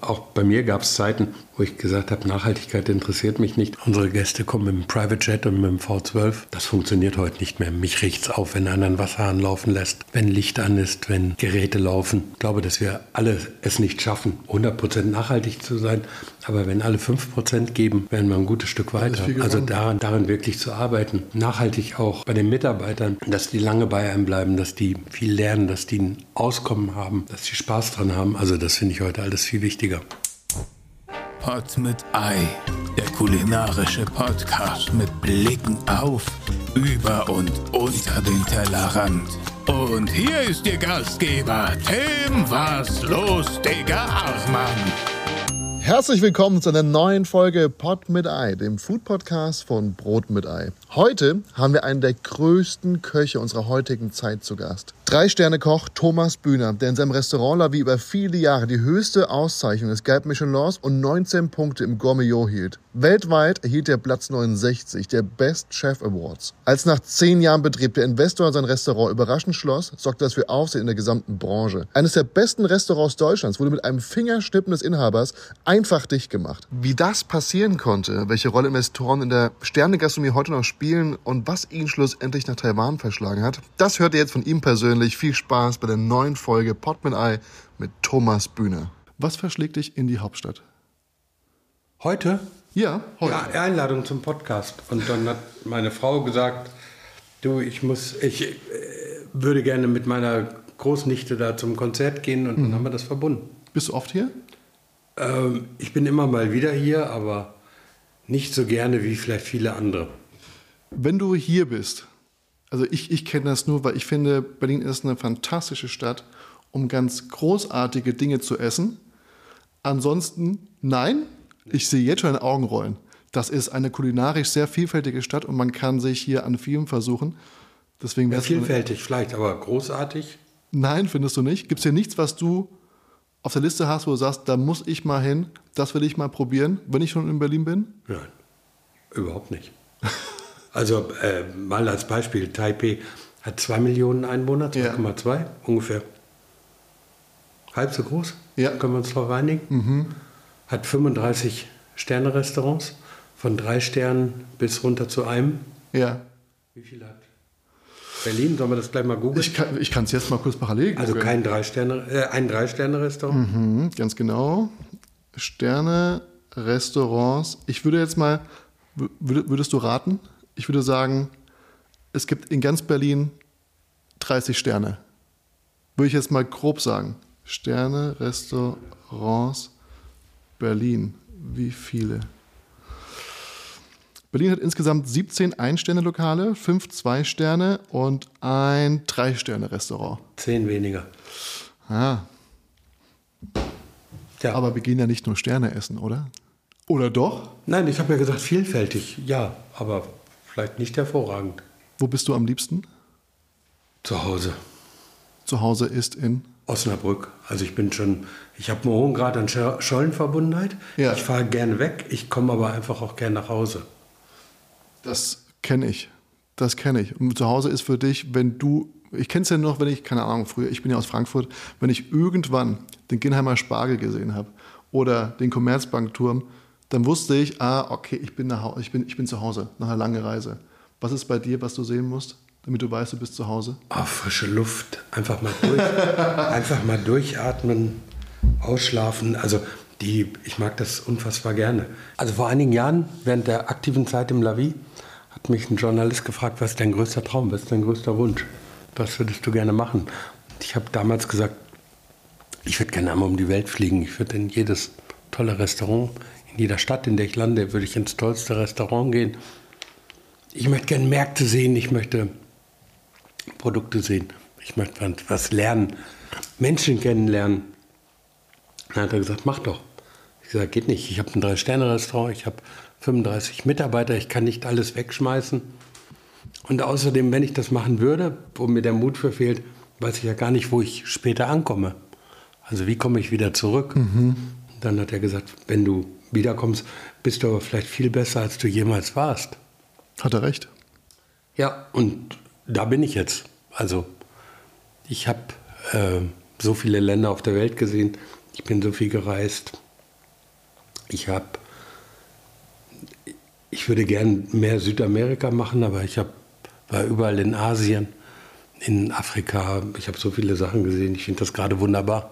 Auch bei mir gab es Zeiten, wo ich gesagt habe, Nachhaltigkeit interessiert mich nicht. Unsere Gäste kommen mit dem Private Jet und mit dem V12. Das funktioniert heute nicht mehr. Mich riecht es auf, wenn einer einen Wasserhahn laufen lässt, wenn Licht an ist, wenn Geräte laufen. Ich glaube, dass wir alle es nicht schaffen, 100% nachhaltig zu sein. Aber wenn alle 5% geben, werden wir ein gutes Stück weiter. Also daran, daran wirklich zu arbeiten. Nachhaltig auch bei den Mitarbeitern, dass die lange bei einem bleiben, dass die viel lernen, dass die ein Auskommen haben, dass die Spaß dran haben. Also das finde ich heute alles viel wichtiger. Pot mit Ei, der kulinarische Podcast mit Blicken auf, über und unter den Tellerrand. Und hier ist Ihr Gastgeber, Tim Was los, Digga Hartmann. Herzlich willkommen zu einer neuen Folge Pot mit Ei, dem Food Podcast von Brot mit Ei. Heute haben wir einen der größten Köche unserer heutigen Zeit zu Gast. Drei-Sterne-Koch Thomas Bühner, der in seinem Restaurant La Vie über viele Jahre die höchste Auszeichnung des Gelb Michelins und 19 Punkte im Gourmillot hielt. Weltweit erhielt er Platz 69 der Best Chef Awards. Als nach zehn Jahren Betrieb der Investor sein Restaurant überraschend schloss, sorgte das für Aufsehen in der gesamten Branche. Eines der besten Restaurants Deutschlands wurde mit einem Fingerschnippen des Inhabers einfach dicht gemacht. Wie das passieren konnte, welche Rolle Investoren in der Sternegastronomie heute noch spielen und was ihn schlussendlich nach Taiwan verschlagen hat, das hört ihr jetzt von ihm persönlich. Viel Spaß bei der neuen Folge Pot mit Ei mit Thomas Bühner. Was verschlägt dich in die Hauptstadt? Heute? Ja, heute. Ja, Einladung zum Podcast. Und dann hat meine Frau gesagt, du, ich muss, ich äh, würde gerne mit meiner Großnichte da zum Konzert gehen und dann haben wir das verbunden. Bist du oft hier? Ähm, ich bin immer mal wieder hier, aber nicht so gerne wie vielleicht viele andere. Wenn du hier bist, also ich, ich kenne das nur, weil ich finde, Berlin ist eine fantastische Stadt, um ganz großartige Dinge zu essen. Ansonsten, nein, ich sehe jetzt schon in Augen rollen. Das ist eine kulinarisch sehr vielfältige Stadt und man kann sich hier an vielem versuchen. Deswegen Ja, vielfältig vielleicht, aber großartig. Nein, findest du nicht? Gibt es hier nichts, was du auf der Liste hast, wo du sagst, da muss ich mal hin, das will ich mal probieren, wenn ich schon in Berlin bin? Nein, überhaupt nicht. Also äh, mal als Beispiel, Taipei hat 2 Millionen Einwohner, Ja. 2,2 ungefähr. Halb so groß, Ja. Mhm. können wir uns darauf einigen. Hat 35 Sterne-Restaurants, von drei Sternen bis runter zu einem. Ja. Wie viel hat Berlin? Sollen wir das gleich mal googeln? Ich kann es jetzt mal kurz parallel Also googeln. kein drei Sterne, äh, ein Drei-Sterne-Restaurant. Mhm, ganz genau. Sterne, Restaurants. Ich würde jetzt mal, wür- würd- würdest du raten? Ich würde sagen, es gibt in ganz Berlin 30 Sterne. Würde ich jetzt mal grob sagen. Sterne, Restaurants, Berlin. Wie viele? Berlin hat insgesamt 17 Ein-Sterne-Lokale, 5 Zwei-Sterne und ein Drei-Sterne-Restaurant. Zehn weniger. Ah, Ja. aber wir gehen ja nicht nur Sterne essen, oder? Oder doch? Nein, ich habe ja gesagt vielfältig. Ja, aber vielleicht nicht hervorragend. Wo bist du am liebsten? Zu Hause. Zu Hause ist in. Osnabrück. Also ich bin schon, ich habe einen hohen Grad an Scho- Schollenverbundenheit. Ja. Ich fahre gerne weg, ich komme aber einfach auch gerne nach Hause. Das kenne ich. Das kenne ich. Und zu Hause ist für dich, wenn du. Ich kenne es ja noch, wenn ich, keine Ahnung, früher, ich bin ja aus Frankfurt, wenn ich irgendwann den Ginheimer Spargel gesehen habe oder den Commerzbankturm, dann wusste ich, ah, okay, ich bin, nach, ich, bin, ich bin zu Hause nach einer langen Reise. Was ist bei dir, was du sehen musst, damit du weißt, du bist zu Hause? Ah, frische Luft, einfach mal durch, einfach mal durchatmen, ausschlafen. Also die, ich mag das unfassbar gerne. Also vor einigen Jahren, während der aktiven Zeit im Lavi, hat mich ein Journalist gefragt, was ist dein größter Traum, was ist dein größter Wunsch? Was würdest du gerne machen? Und ich habe damals gesagt, ich würde gerne einmal um die Welt fliegen. Ich würde in jedes tolle Restaurant, in jeder Stadt, in der ich lande, würde ich ins tollste Restaurant gehen. Ich möchte gerne Märkte sehen, ich möchte Produkte sehen. Ich möchte was- lernen, Menschen kennenlernen. Dann hat er gesagt, mach doch. Ich gesagt, geht nicht. Ich habe ein Drei-Sterne-Restaurant, ich habe 35 Mitarbeiter, ich kann nicht alles wegschmeißen. Und außerdem, wenn ich das machen würde, wo mir der Mut für fehlt, weiß ich ja gar nicht, wo ich später ankomme. Also wie komme ich wieder zurück? Dann hat er gesagt, wenn du wiederkommst, bist du aber vielleicht viel besser, als du jemals warst. Hat er recht? Ja, und da bin ich jetzt. Also ich habe äh, so viele Länder auf der Welt gesehen, ich bin so viel gereist. Ich habe, ich würde gern mehr Südamerika machen, aber ich hab, war überall in Asien, in Afrika. Ich habe so viele Sachen gesehen. Ich finde das gerade wunderbar.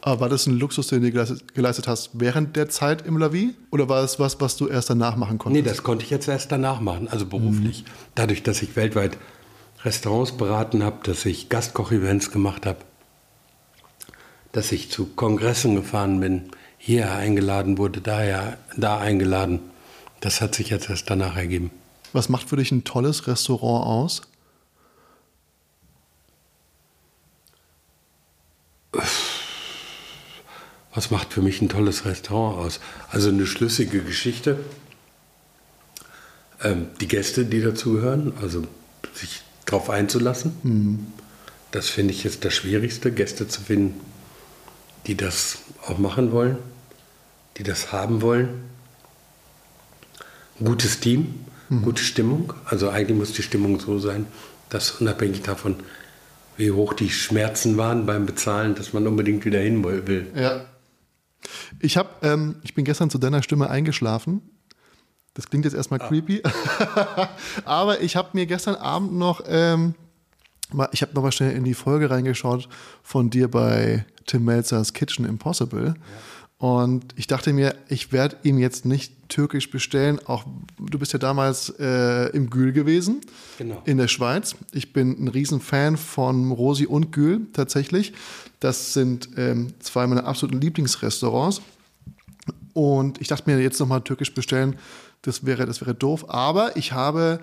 Aber war das ein Luxus, den du geleistet, hast während der Zeit im Lavi? Oder war es was, was du erst danach machen konntest? Nee, das konnte ich jetzt erst danach machen, also beruflich. Dadurch, dass ich weltweit Restaurants beraten habe, dass ich Gastkoch-Events gemacht habe, dass ich zu Kongressen gefahren bin, hier eingeladen wurde, daher da eingeladen. Das hat sich jetzt erst danach ergeben. Was macht für dich ein tolles Restaurant aus? Was macht für mich ein tolles Restaurant aus? Also eine schlüssige Geschichte. Ähm, die Gäste, die dazugehören, also sich darauf einzulassen. Das finde ich jetzt das Schwierigste, Gäste zu finden, die das auch machen wollen, die das haben wollen. Gutes Team, gute Stimmung. Also eigentlich muss die Stimmung so sein, dass unabhängig davon, wie hoch die Schmerzen waren beim Bezahlen, dass man unbedingt wieder hin will. Ja. Ich habe, ähm, ich bin gestern zu deiner Stimme eingeschlafen. Das klingt jetzt erstmal creepy, aber ich habe mir gestern Abend noch, ähm, mal, ich habe noch mal schnell in die Folge reingeschaut von dir bei Tim Melzers Kitchen Impossible. Und ich dachte mir, ich werde ihm jetzt nicht türkisch bestellen. Auch du bist ja damals äh, im Gül gewesen, Genau. in der Schweiz. Ich bin ein Riesenfan von Rosi und Gül tatsächlich. Das sind ähm, zwei meiner absoluten Lieblingsrestaurants. Und ich dachte mir jetzt nochmal türkisch bestellen, das wäre, das wäre doof. Aber ich habe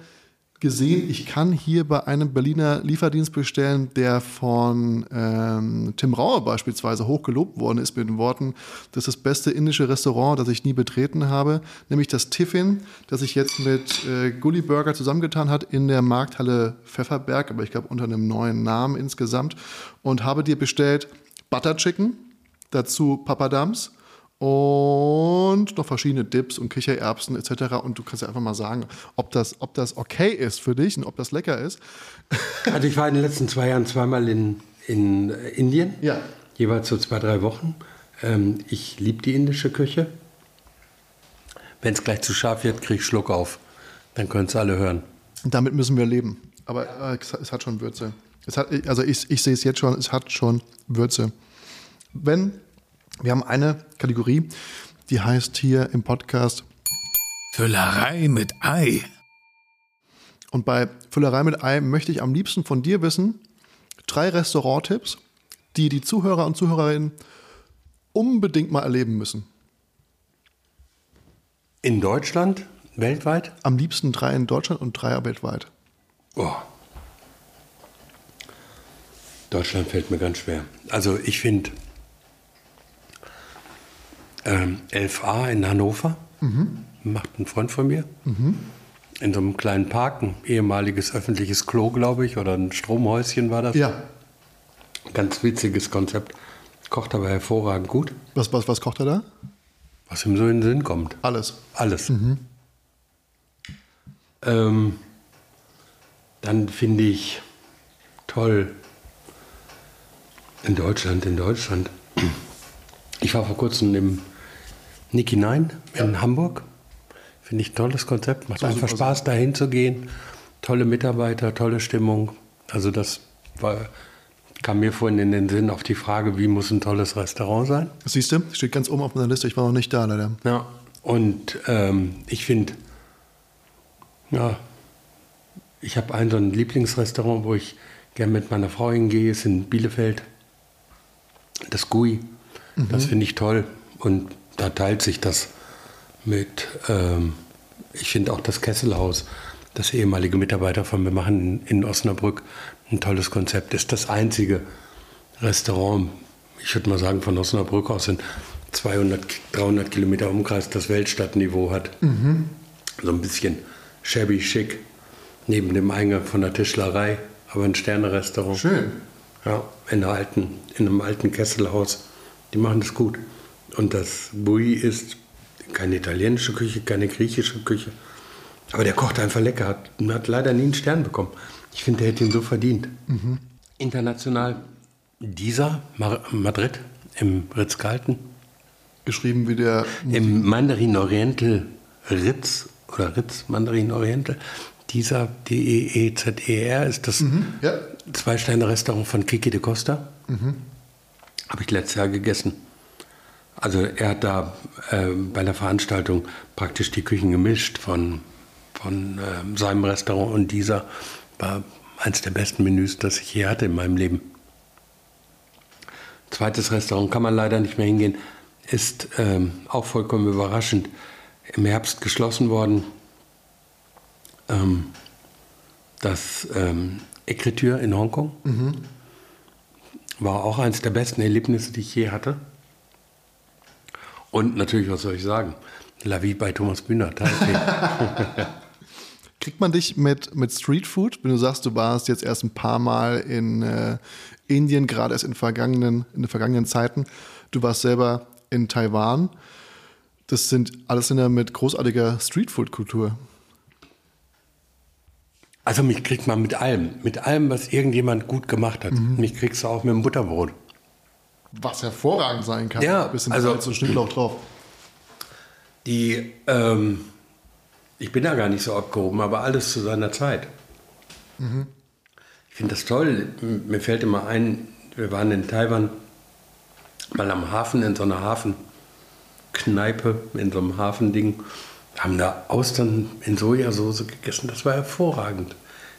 gesehen, ich kann hier bei einem Berliner Lieferdienst bestellen, der von ähm, Tim Rauer beispielsweise hochgelobt worden ist mit den Worten, das ist das beste indische Restaurant, das ich nie betreten habe, nämlich das Tiffin, das sich jetzt mit äh, Gully Burger zusammengetan hat in der Markthalle Pfefferberg, aber ich glaube unter einem neuen Namen insgesamt. Und habe dir bestellt Butter Chicken, dazu Papadams und noch verschiedene Dips und Kichererbsen etc. Und du kannst ja einfach mal sagen, ob das, ob das okay ist für dich und ob das lecker ist. Also ich war in den letzten zwei Jahren zweimal in, in äh, Indien. Ja. Jeweils so zwei, drei Wochen. Ähm, ich liebe die indische Küche. Wenn es gleich zu scharf wird, kriege ich Schluck auf. Dann können es alle hören. Damit müssen wir leben. Aber äh, es, es hat schon Würze. Es hat, also ich, ich sehe es jetzt schon, es hat schon Würze. Wenn, wir haben eine Kategorie, die heißt hier im Podcast Füllerei mit Ei. Und bei Füllerei mit Ei möchte ich am liebsten von dir wissen, drei Restauranttipps, die die Zuhörer und Zuhörerinnen unbedingt mal erleben müssen. In Deutschland, weltweit? Am liebsten drei in Deutschland und drei weltweit. Oh. Deutschland fällt mir ganz schwer. Also ich finde ähm, 11a in Hannover, macht ein Freund von mir. In so einem kleinen Park, ein ehemaliges öffentliches Klo, glaube ich, oder ein Stromhäuschen war das. Ja. Ganz witziges Konzept. Kocht aber hervorragend gut, Was, was, was kocht er da? was ihm so in den Sinn kommt. Alles. Alles. Ähm, dann finde ich toll in Deutschland, in Deutschland. Ich war vor kurzem im Niki 9 in Hamburg. Finde ich ein tolles Konzept. Macht Soll einfach Spaß, dahin zu gehen. Tolle Mitarbeiter, tolle Stimmung. Also das war, kam mir vorhin in den Sinn auf die Frage, wie muss ein tolles Restaurant sein? Siehst du, steht ganz oben auf meiner Liste. Ich war noch nicht da, leider. Ja, und ähm, ich finde, ja, ich habe ein so ein Lieblingsrestaurant, wo ich gerne mit meiner Frau hingehe, ist in Bielefeld. Das GUI. Das finde ich toll. Und da teilt sich das mit, ähm, ich finde auch das Kesselhaus, das ehemalige Mitarbeiter von mir machen in, Osnabrück, ein tolles Konzept. Ist das einzige Restaurant, ich würde mal sagen, von Osnabrück aus in 200, 300 Kilometer Umkreis das Weltstadtniveau hat. So ein bisschen shabby chic, neben dem Eingang von der Tischlerei, aber ein Sternerestaurant. Schön. Ja, in, alten, in einem alten Kesselhaus. Die machen das gut. Und das Bui ist keine italienische Küche, keine griechische Küche. Aber der kocht einfach lecker. Hat, hat leider nie einen Stern bekommen. Ich finde, der hätte ihn so verdient. International dieser Mar Madrid im Ritz-Carlton. Geschrieben wie der. Im Mandarin Oriental Ritz oder Ritz Mandarin Oriental, dieser D-E-E-Z-E-R ist das Ja. Zwei-Sterne-Restaurant von Kiki de Costa. Habe ich letztes Jahr gegessen. Also er hat da ähm, bei einer Veranstaltung praktisch die Küchen gemischt von, von ähm, seinem Restaurant und dieser war eines der besten Menüs, das ich je hatte in meinem Leben. Zweites Restaurant kann man leider nicht mehr hingehen, ist ähm, auch vollkommen überraschend im Herbst geschlossen worden. Ähm, das ähm, Écriture in Hongkong war auch eines der besten Erlebnisse, die ich je hatte. Und natürlich, was soll ich sagen? La Vie bei Thomas Bühner. Kriegt man dich mit, mit Streetfood, wenn du sagst, du warst jetzt erst ein paar Mal in äh, Indien, gerade erst in, vergangenen, in den vergangenen Zeiten. Du warst selber in Taiwan. Das sind alles Länder mit großartiger Streetfood-Kultur. Also mich kriegt man mit allem, mit allem, was irgendjemand gut gemacht hat. Mich kriegst du auch mit dem Butterbrot. Was hervorragend sein kann. Ja, bisschen also- Salz und Schnittlauch drauf. Die, ähm, ich bin da gar nicht so abgehoben, aber alles zu seiner Zeit. Ich finde das toll. Mir fällt immer ein, wir waren in Taiwan mal am Hafen in so einer Hafenkneipe, in so einem Hafending, haben da Austern in Sojasauce gegessen. Das war hervorragend.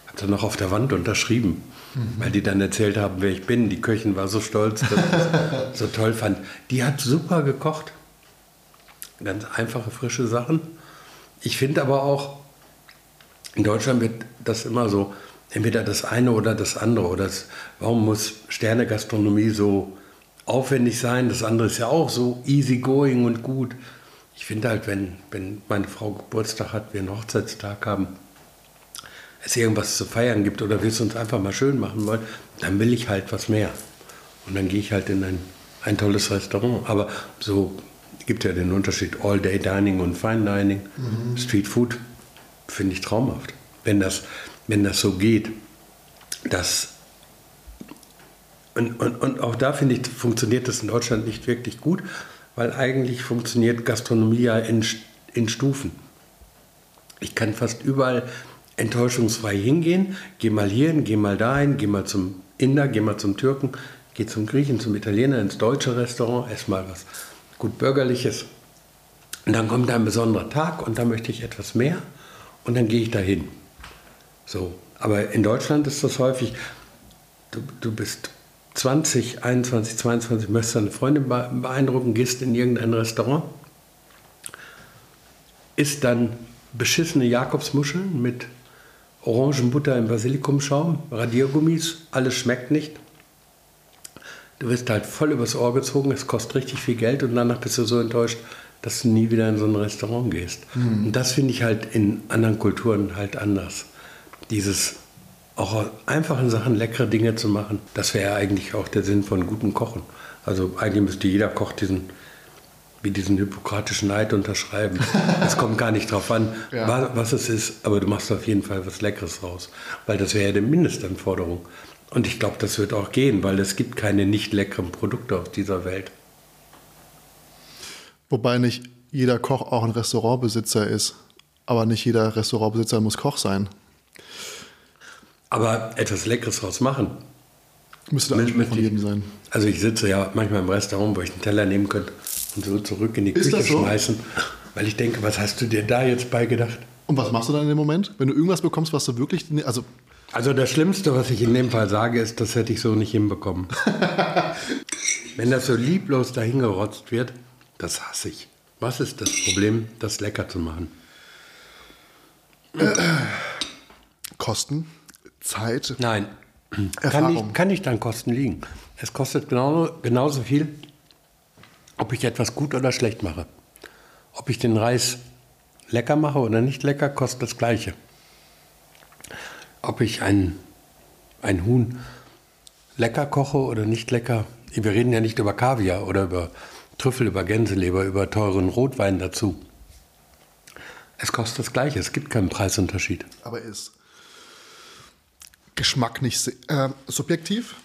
Habe dann noch auf der Wand unterschrieben, weil die dann erzählt haben, wer ich bin. Die Köchin war so stolz, dass ich das so toll fand. Die hat super gekocht. Ganz einfache, frische Sachen. Ich finde aber auch, in Deutschland wird das immer so, entweder das eine oder das andere. Oder das, warum muss Sternegastronomie so aufwendig sein? Das andere ist ja auch so easygoing und gut. Ich finde halt, wenn, wenn meine Frau Geburtstag hat, wir einen Hochzeitstag haben, es irgendwas zu feiern gibt oder wir es uns einfach mal schön machen wollen, dann will ich halt was mehr. Und dann gehe ich halt in ein, ein tolles Restaurant. Aber so gibt ja den Unterschied All-Day Dining und Fine Dining. Street Food finde ich traumhaft. Wenn das, wenn das so geht, dass und, und, und auch da finde ich, funktioniert das in Deutschland nicht wirklich gut, weil eigentlich funktioniert Gastronomie ja in, in Stufen. Ich kann fast überall enttäuschungsfrei hingehen, geh mal hierhin, geh mal dahin, geh mal zum Inder, geh mal zum Türken, geh zum Griechen, zum Italiener, ins deutsche Restaurant, ess mal was gut bürgerliches. Und dann kommt ein besonderer Tag und da möchte ich etwas mehr und dann gehe ich dahin. So, aber in Deutschland ist das häufig, du, du bist 20, 21, 22, möchtest deine Freundin be- beeindrucken, gehst in irgendein Restaurant, isst dann beschissene Jakobsmuscheln mit Orangenbutter im Basilikumschaum, Radiergummis, alles schmeckt nicht. Du wirst halt voll übers Ohr gezogen, es kostet richtig viel Geld und danach bist du so enttäuscht, dass du nie wieder in so ein Restaurant gehst. Und das finde ich halt in anderen Kulturen halt anders. Dieses auch aus einfachen Sachen leckere Dinge zu machen, das wäre eigentlich auch der Sinn von gutem Kochen. Also eigentlich müsste jeder Koch diesen, wie diesen hippokratischen Eid unterschreiben. Es kommt gar nicht drauf an, Ja. wa- was es ist, aber du machst auf jeden Fall was Leckeres raus. Weil das wäre ja die Mindestanforderung. Und ich glaube, das wird auch gehen, weil es gibt keine nicht leckeren Produkte auf dieser Welt. Wobei nicht jeder Koch auch ein Restaurantbesitzer ist. Aber nicht jeder Restaurantbesitzer muss Koch sein. Aber etwas Leckeres draus machen. Müsste der Mit- Anspruch von jedem sein. Also ich sitze ja manchmal im Restaurant, wo ich einen Teller nehmen könnte und so zurück in die Ist Küche das so? schmeißen, weil ich denke, was hast du dir da jetzt beigedacht? Und was machst du dann in dem Moment? Wenn du irgendwas bekommst, was du wirklich. Also, Also das Schlimmste, was ich in dem Fall sage, ist, das hätte ich so nicht hinbekommen. Wenn das so lieblos dahingerotzt wird, das hasse ich. Was ist das Problem, das lecker zu machen? Kosten, Zeit, Nein, kann Erfahrung. nicht, kann nicht an Kosten liegen. Es kostet genau, genauso viel, ob ich etwas gut oder schlecht mache. Ob ich den Reis lecker mache oder nicht lecker, kostet das Gleiche. Ob ich ein, ein Huhn lecker koche oder nicht lecker. Wir reden ja nicht über Kaviar oder über Trüffel, über Gänseleber, über teuren Rotwein dazu. Es kostet das Gleiche, es gibt keinen Preisunterschied. aber ist Geschmack nicht äh, subjektiv?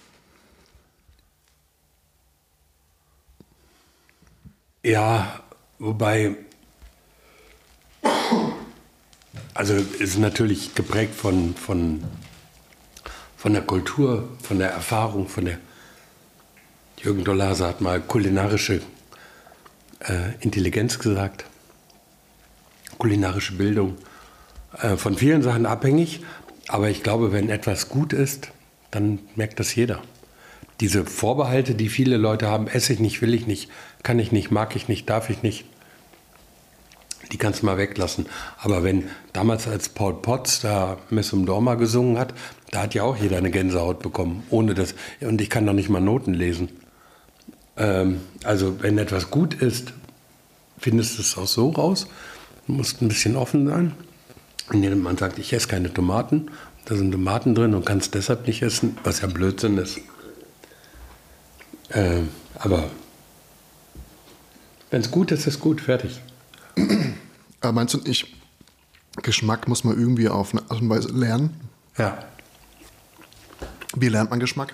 Ja, wobei, also ist natürlich geprägt von, von, von der Kultur, von der Erfahrung, von der, Jürgen Dolase hat mal kulinarische äh, Intelligenz gesagt, kulinarische Bildung, äh, von vielen Sachen abhängig, aber ich glaube, wenn etwas gut ist, dann merkt das jeder. Diese Vorbehalte, die viele Leute haben, esse ich nicht, will ich nicht, kann ich nicht, mag ich nicht, darf ich nicht, die kannst du mal weglassen. Aber wenn damals als Paul Potts da Messum Dorma gesungen hat, da hat ja auch jeder eine Gänsehaut bekommen, ohne das. Und ich kann doch nicht mal Noten lesen. Ähm, also wenn etwas gut ist, findest du es auch so raus. Du musst ein bisschen offen sein. Wenn man sagt, ich esse keine Tomaten, da sind Tomaten drin und kannst deshalb nicht essen, was ja Blödsinn ist. Äh, aber wenn es gut ist, ist gut, fertig. Aber meinst du nicht, Geschmack muss man irgendwie auf eine Art und Weise lernen? Ja. Wie lernt man Geschmack?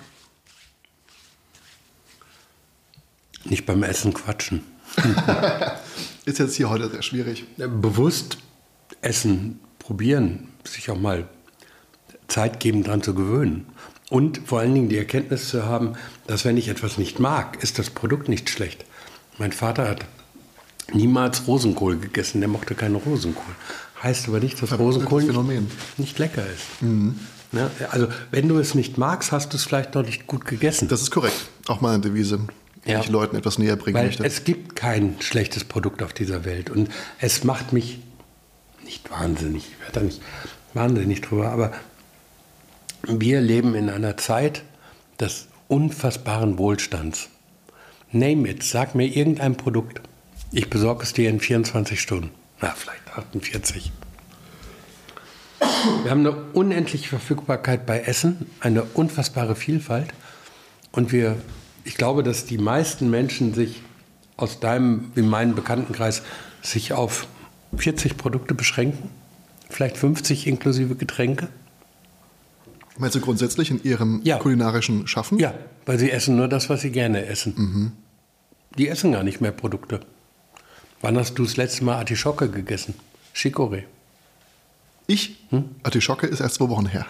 Nicht beim Essen quatschen. Ist jetzt hier heute sehr schwierig. Bewusst essen, probieren, sich auch mal Zeit geben, daran zu gewöhnen. Und vor allen Dingen die Erkenntnis zu haben, dass wenn ich etwas nicht mag, ist das Produkt nicht schlecht. Mein Vater hat niemals Rosenkohl gegessen, der mochte keinen Rosenkohl. Heißt aber nicht, dass Rosenkohl nicht, nicht, lecker ist. Mhm. Ja, also wenn du es nicht magst, hast du es vielleicht noch nicht gut gegessen. Das ist korrekt. Auch meine Devise, die ja. ich Leuten etwas näher bringen Weil möchte. Es gibt kein schlechtes Produkt auf dieser Welt. Und es macht mich nicht wahnsinnig, ich werde da nicht wahnsinnig drüber, aber wir leben in einer Zeit des unfassbaren Wohlstands. Name it, sag mir irgendein Produkt. Ich besorge es dir in 24 Stunden. Na, vielleicht 48. Wir haben eine unendliche Verfügbarkeit bei Essen, eine unfassbare Vielfalt. Und wir, ich glaube, dass die meisten Menschen sich aus deinem, wie meinem Bekanntenkreis, sich auf 40 Produkte beschränken. Vielleicht 50 inklusive Getränke. Meinst du grundsätzlich in ihrem ja. kulinarischen Schaffen? Ja, weil sie essen nur das, was sie gerne essen. Mhm. Die essen gar nicht mehr Produkte. Wann hast du das letzte Mal Artischocke gegessen? Chicorée. Ich? Hm? Artischocke ist erst zwei Wochen her.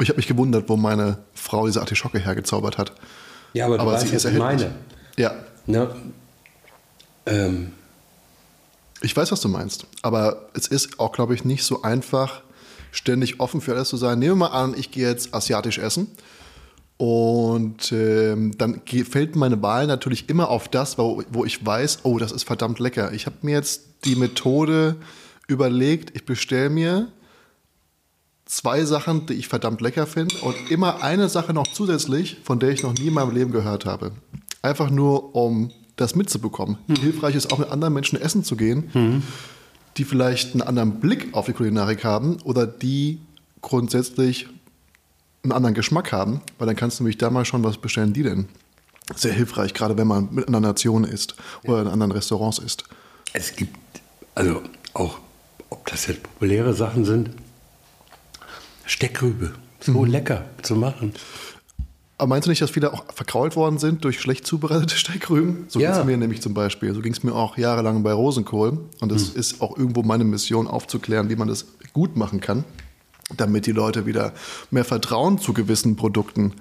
Ich habe mich gewundert, wo meine Frau diese Artischocke hergezaubert hat. Ja, aber du aber weißt, sie ist was ich meine. Ja. Ne? Ähm. Ich weiß, was du meinst. Aber es ist auch, glaube ich, nicht so einfach, ständig offen für alles zu sein. Nehmen wir mal an, ich gehe jetzt asiatisch essen. Und ähm, dann fällt meine Wahl natürlich immer auf das, wo, wo ich weiß, oh, das ist verdammt lecker. Ich habe mir jetzt die Methode überlegt, ich bestelle mir zwei Sachen, die ich verdammt lecker finde und immer eine Sache noch zusätzlich, von der ich noch nie in meinem Leben gehört habe. Einfach nur, um das mitzubekommen. Hm. Hilfreich ist auch mit anderen Menschen essen zu gehen. Hm die vielleicht einen anderen Blick auf die Kulinarik haben oder die grundsätzlich einen anderen Geschmack haben, weil dann kannst du nämlich da mal schon, was bestellen die denn? Sehr hilfreich, gerade wenn man mit einer Nation isst oder in anderen Restaurants isst. Es gibt, also auch, ob das jetzt populäre Sachen sind, Steckrübe, so mhm. lecker zu machen. Aber meinst du nicht, dass viele auch verkrault worden sind durch schlecht zubereitete Steckrüben? So ja. ging es mir nämlich zum Beispiel. So ging es mir auch jahrelang bei Rosenkohl. Und das mhm. ist auch irgendwo meine Mission, aufzuklären, wie man das gut machen kann, damit die Leute wieder mehr Vertrauen zu gewissen Produkten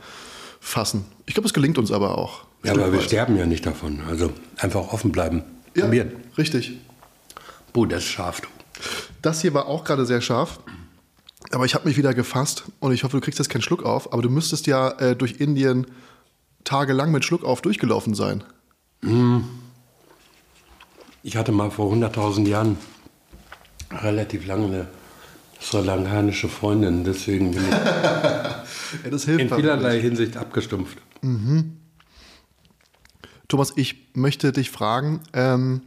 fassen. Ich glaube, es gelingt uns aber auch. Ja, aber wir sterben ja nicht davon. Also einfach offen bleiben. Ja, Probieren. richtig. Boah, das ist scharf. Das hier war auch gerade sehr scharf. Aber ich habe mich wieder gefasst und ich hoffe, du kriegst jetzt keinen Schluck auf. Aber du müsstest ja äh, durch Indien tagelang mit Schluck auf durchgelaufen sein. Hm. Ich hatte mal vor 100.000 Jahren relativ lange eine sri lankanische Freundin. Deswegen bin ich ja, in vielerlei Hinsicht abgestumpft. Mhm. Thomas, ich möchte dich fragen, ähm,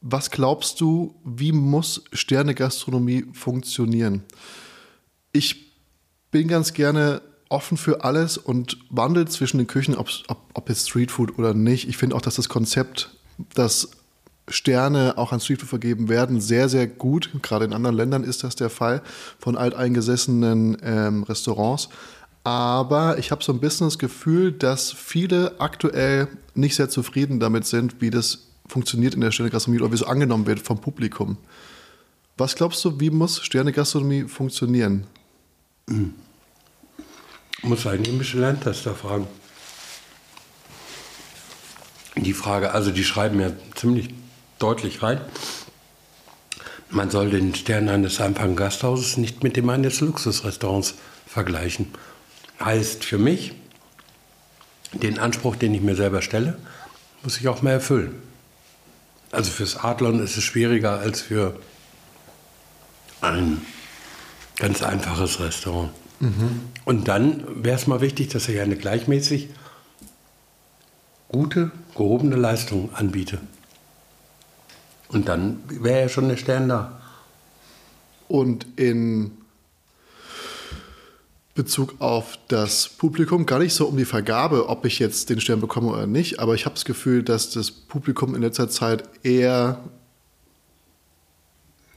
was glaubst du, wie muss Sternegastronomie funktionieren? Ich bin ganz gerne offen für alles und wandel zwischen den Küchen, ob, ob, ob jetzt Streetfood oder nicht. Ich finde auch, dass das Konzept, dass Sterne auch an Streetfood vergeben werden, sehr, sehr gut. Gerade in anderen Ländern ist das der Fall von alteingesessenen ähm, Restaurants. Aber ich habe so ein bisschen das Gefühl, dass viele aktuell nicht sehr zufrieden damit sind, wie das funktioniert in der Sternegastronomie oder wie so angenommen wird vom Publikum. Was glaubst du, wie muss Sternegastronomie funktionieren? Muss eigentlich einen Michelin-Tester fragen. Die Frage, also die schreiben ja ziemlich deutlich rein, man soll den Stern eines einfachen Gasthauses nicht mit dem eines Luxusrestaurants vergleichen. Heißt für mich, den Anspruch, den ich mir selber stelle, muss ich auch mehr erfüllen. Also fürs Adlon ist es schwieriger als für ein ganz einfaches Restaurant. Und dann wäre es mal wichtig, dass ich eine gleichmäßig gute, gehobene Leistung anbiete. Und dann wäre ja schon der Stern da. Und in Bezug auf das Publikum, gar nicht so um die Vergabe, ob ich jetzt den Stern bekomme oder nicht, aber ich habe das Gefühl, dass das Publikum in letzter Zeit eher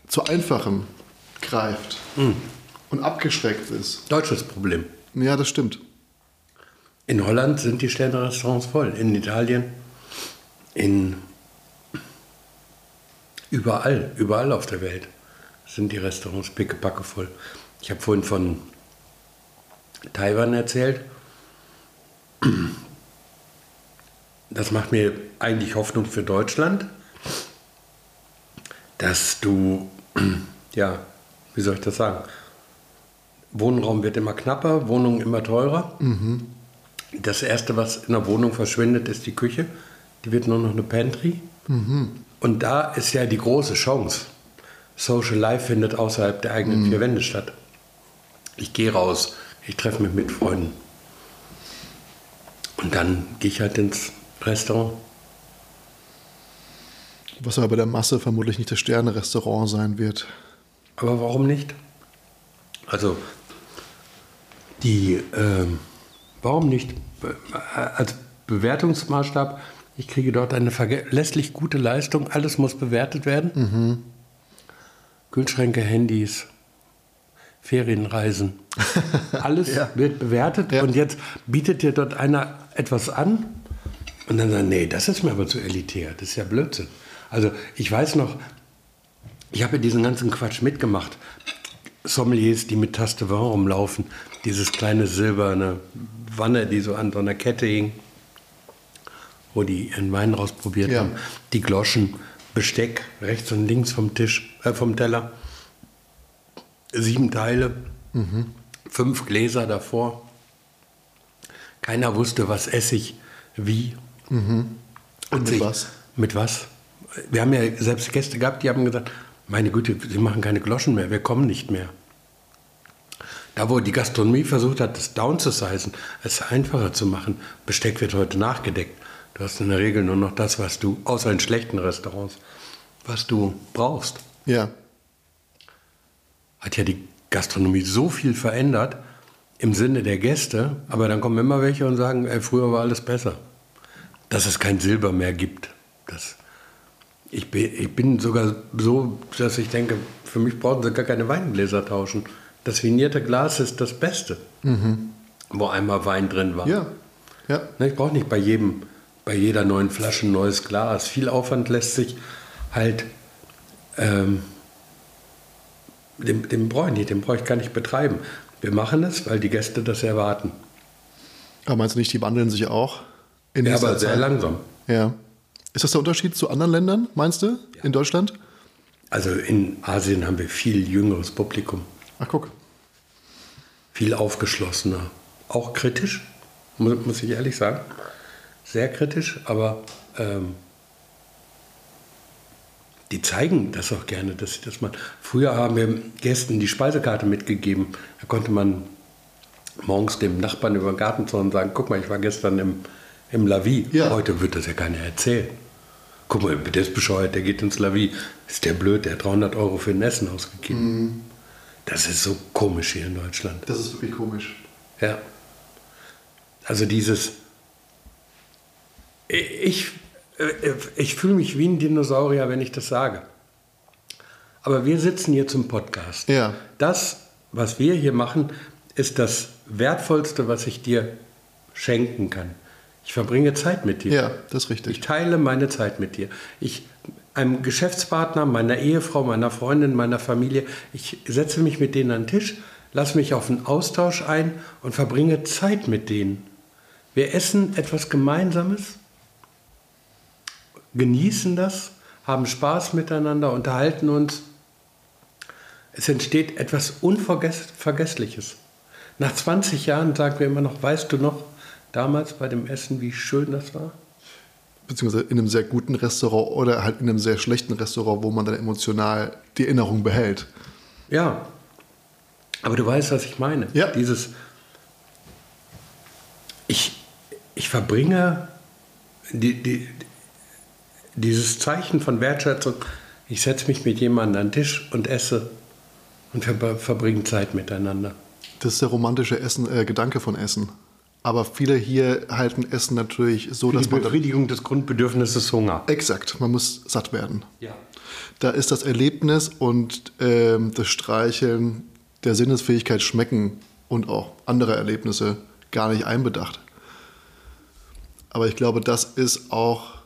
zu Einfachem greift und abgeschreckt ist. Deutsches Problem. Ja, das stimmt. In Holland sind die Sterne-Restaurants voll. In Italien, in überall, überall auf der Welt sind die Restaurants pickepacke voll. Ich habe vorhin von Taiwan erzählt. Das macht mir eigentlich Hoffnung für Deutschland, dass du, ja, wie soll ich das sagen? Wohnraum wird immer knapper, Wohnungen immer teurer. Das Erste, was in der Wohnung verschwindet, ist die Küche. Die wird nur noch eine Pantry. Und da ist ja die große Chance. Social Life findet außerhalb der eigenen vier Wände statt. Ich gehe raus, ich treffe mich mit Freunden. Und dann gehe ich halt ins Restaurant. Was aber bei der Masse vermutlich nicht das Sterne-Restaurant sein wird. Aber warum nicht? Also, die, ähm, warum nicht? Be- Als Bewertungsmaßstab, ich kriege dort eine verlässlich gute Leistung, alles muss bewertet werden. Kühlschränke, Handys, Ferienreisen. Alles Ja. wird bewertet Ja. und jetzt bietet dir dort einer etwas an und dann sagt, nee, das ist mir aber zu elitär, das ist ja Blödsinn. Also ich weiß noch, ich habe diesen ganzen Quatsch mitgemacht. Sommeliers, die mit Taste Vin rumlaufen, dieses kleine silberne Wanne, die so an so einer Kette hing, wo die ihren Wein rausprobiert Ja. haben, die Gloschen, Besteck rechts und links vom Tisch, äh, vom Teller, sieben Teile, fünf Gläser davor. Keiner wusste, was esse ich, wie. Und mit sich- was? Mit was? Wir haben ja selbst Gäste gehabt, die haben gesagt, meine Güte, Sie machen keine Gloschen mehr, wir kommen nicht mehr. Da, wo die Gastronomie versucht hat, das down zu sizen, es einfacher zu machen, Besteck wird heute nachgedeckt. Du hast in der Regel nur noch das, was du, außer in schlechten Restaurants, was du brauchst. Ja. Hat ja die Gastronomie so viel verändert im Sinne der Gäste, aber dann kommen immer welche und sagen, ey, früher war alles besser. Dass es kein Silber mehr gibt. Das, ich, bin, ich bin sogar so, dass ich denke, für mich brauchen sie gar keine Weingläser tauschen. Das vinierte Glas ist das Beste, wo einmal Wein drin war. Ja. Ja. Ne, Ich brauche nicht bei jedem, bei jeder neuen Flasche ein neues Glas. Viel Aufwand lässt sich halt, ähm, den, den brauche ich nicht, den brauche ich gar nicht betreiben. Wir machen es, weil die Gäste das erwarten. Aber meinst du nicht, die wandeln sich auch? In Ja, aber sehr Zeit? langsam. Ja. Ist das der Unterschied zu anderen Ländern, meinst du, in Deutschland? Also in Asien haben wir viel jüngeres Publikum, Ach, guck. viel aufgeschlossener, auch kritisch, mu- muss ich ehrlich sagen. Sehr kritisch, aber ähm, die zeigen das auch gerne, dass sie das machen. Früher haben wir Gästen die Speisekarte mitgegeben. Da konnte man morgens dem Nachbarn über den Gartenzaun sagen, guck mal, ich war gestern im, im Lavi. Ja. Heute wird das ja keiner erzählen. Guck mal, der ist bescheuert, der geht ins Lavi. Ist der blöd, der hat 300 Euro für ein Essen ausgegeben. Das ist so komisch hier in Deutschland. Das ist wirklich komisch. Ja. Also dieses. Ich, ich fühle mich wie ein Dinosaurier, wenn ich das sage. Aber wir sitzen hier zum Podcast. Ja. Das, was wir hier machen, ist das Wertvollste, was ich dir schenken kann. Ich Ich verbringe Zeit mit dir. Ja, das ist richtig. Ich teile meine Zeit mit dir. Ich, einem Geschäftspartner, meiner Ehefrau, meiner Freundin, meiner Familie, ich setze mich mit denen an den Tisch, lasse mich auf einen Austausch ein und verbringe Zeit mit denen. Wir essen etwas Gemeinsames, genießen das, haben Spaß miteinander, unterhalten uns. Es entsteht etwas Unvergessliches. Nach 20 Jahren sagen wir immer noch, weißt du noch, damals bei dem Essen, wie schön das war? Beziehungsweise in einem sehr guten Restaurant oder halt in einem sehr schlechten Restaurant, wo man dann emotional die Erinnerung behält. Ja, aber du weißt, was ich meine. Ja. Dieses, ich, ich verbringe die, die, dieses Zeichen von Wertschätzung. Ich setze mich mit jemandem an den Tisch und esse und wir verbringen Zeit miteinander. Das ist der romantische Essen, äh, Gedanke von Essen. Aber viele hier halten Essen natürlich so, Die dass man. Befriedigung des Grundbedürfnisses Hunger. Exakt, man muss satt werden. Ja. Da ist das Erlebnis und ähm, das Streicheln der Sinnesfähigkeit schmecken und auch andere Erlebnisse gar nicht einbedacht. Aber ich glaube, das ist auch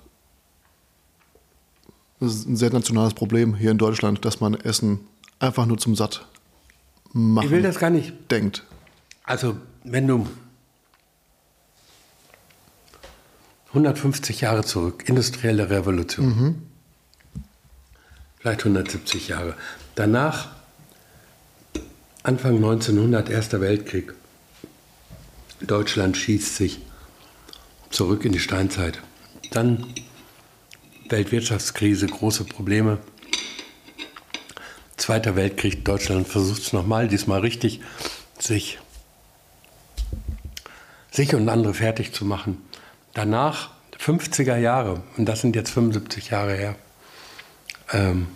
das ist ein sehr nationales Problem hier in Deutschland, dass man Essen einfach nur zum Satt machen Ich will das gar nicht. denkt. Also, wenn du 150 Jahre zurück, industrielle Revolution, vielleicht 170 Jahre, danach Anfang 1900, Erster Weltkrieg, Deutschland schießt sich zurück in die Steinzeit. Dann Weltwirtschaftskrise, große Probleme. Zweiter Weltkrieg, Deutschland versucht es nochmal, diesmal richtig, sich, sich und andere fertig zu machen. Danach, 50er Jahre, und das sind jetzt 75 Jahre her, ähm,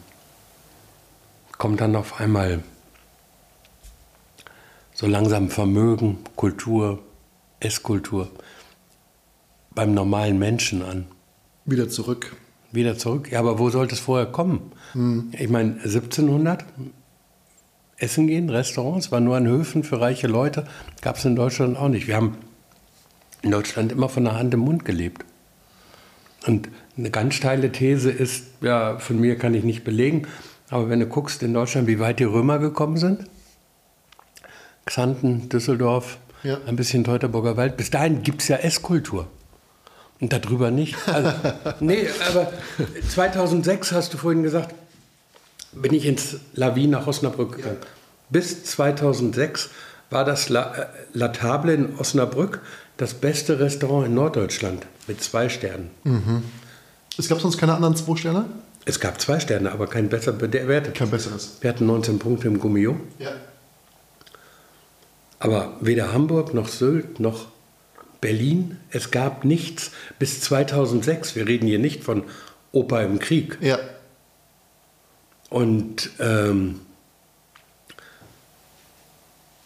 kommt dann auf einmal so langsam Vermögen, Kultur, Esskultur beim normalen Menschen an Wieder zurück. Wieder zurück. Ja, aber wo sollte es vorher kommen? Ich meine, 1700 essen gehen, Restaurants, war nur an Höfen für reiche Leute, gab es in Deutschland auch nicht. Wir haben in Deutschland immer von der Hand im Mund gelebt. Und eine ganz steile These ist, ja, von mir kann ich nicht belegen, aber wenn du guckst in Deutschland, wie weit die Römer gekommen sind, Xanten, Düsseldorf, Ja. ein bisschen Teutoburger Wald, bis dahin gibt es ja Esskultur. Und darüber nicht. Also, nee, aber 2006 hast du vorhin gesagt, bin ich ins Lavi nach Osnabrück gegangen. Bis 2006 war das La, äh, La Table in Osnabrück das beste Restaurant in Norddeutschland mit zwei Sternen. Es gab sonst keine anderen zwei Sterne? Es gab zwei Sterne, aber kein besser bewertet. Kein besseres. Wir hatten 19 Punkte im Gummio, Ja. aber weder Hamburg noch Sylt noch Berlin, es gab nichts bis 2006. Wir reden hier nicht von Opa im Krieg. Ja. Und ähm,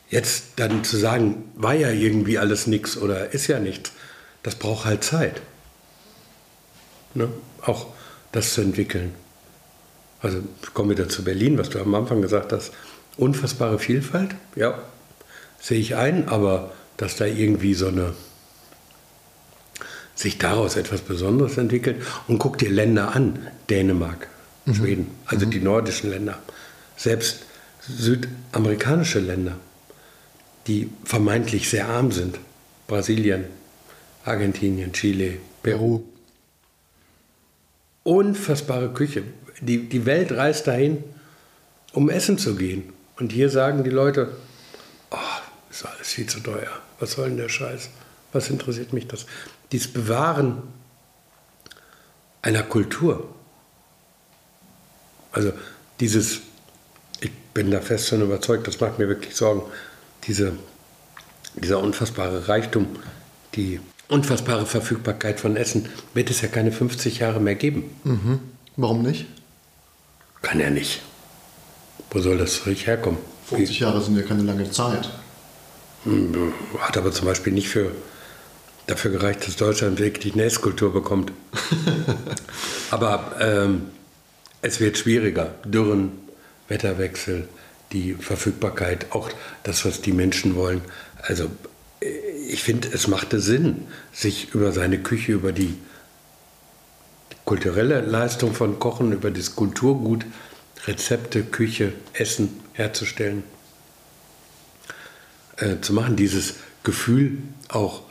jetzt dann zu sagen, war ja irgendwie alles nichts oder ist ja nichts, das braucht halt Zeit. Ne? Auch das zu entwickeln. Also ich komme wieder zu Berlin, was du am Anfang gesagt hast. Unfassbare Vielfalt, ja, sehe ich ein, aber dass da irgendwie so eine sich daraus etwas Besonderes entwickelt und guck dir Länder an, Dänemark, Schweden, also die nordischen Länder, selbst südamerikanische Länder, die vermeintlich sehr arm sind, Brasilien, Argentinien, Chile, Peru, unfassbare Küche. Die, die Welt reist dahin, um essen zu gehen. Und hier sagen die Leute, oh, ist alles viel zu teuer. Was soll denn der Scheiß? Was interessiert mich das? Dieses Bewahren einer Kultur. Also dieses, ich bin da fest von überzeugt, das macht mir wirklich Sorgen, diese, dieser unfassbare Reichtum, die unfassbare Verfügbarkeit von Essen, wird es ja keine 50 Jahre mehr geben. Warum nicht? Kann ja nicht. Wo soll das herkommen? 50 Jahre sind ja keine lange Zeit. Hat aber zum Beispiel nicht für, dafür gereicht, dass Deutschland wirklich eine Esskultur bekommt. aber ähm, es wird schwieriger. Dürren, Wetterwechsel, die Verfügbarkeit, auch das, was die Menschen wollen. Also äh, ich finde, es machte Sinn, sich über seine Küche, über die kulturelle Leistung von Kochen, über das Kulturgut, Rezepte, Küche, Essen herzustellen, äh, zu machen. Dieses Gefühl auch,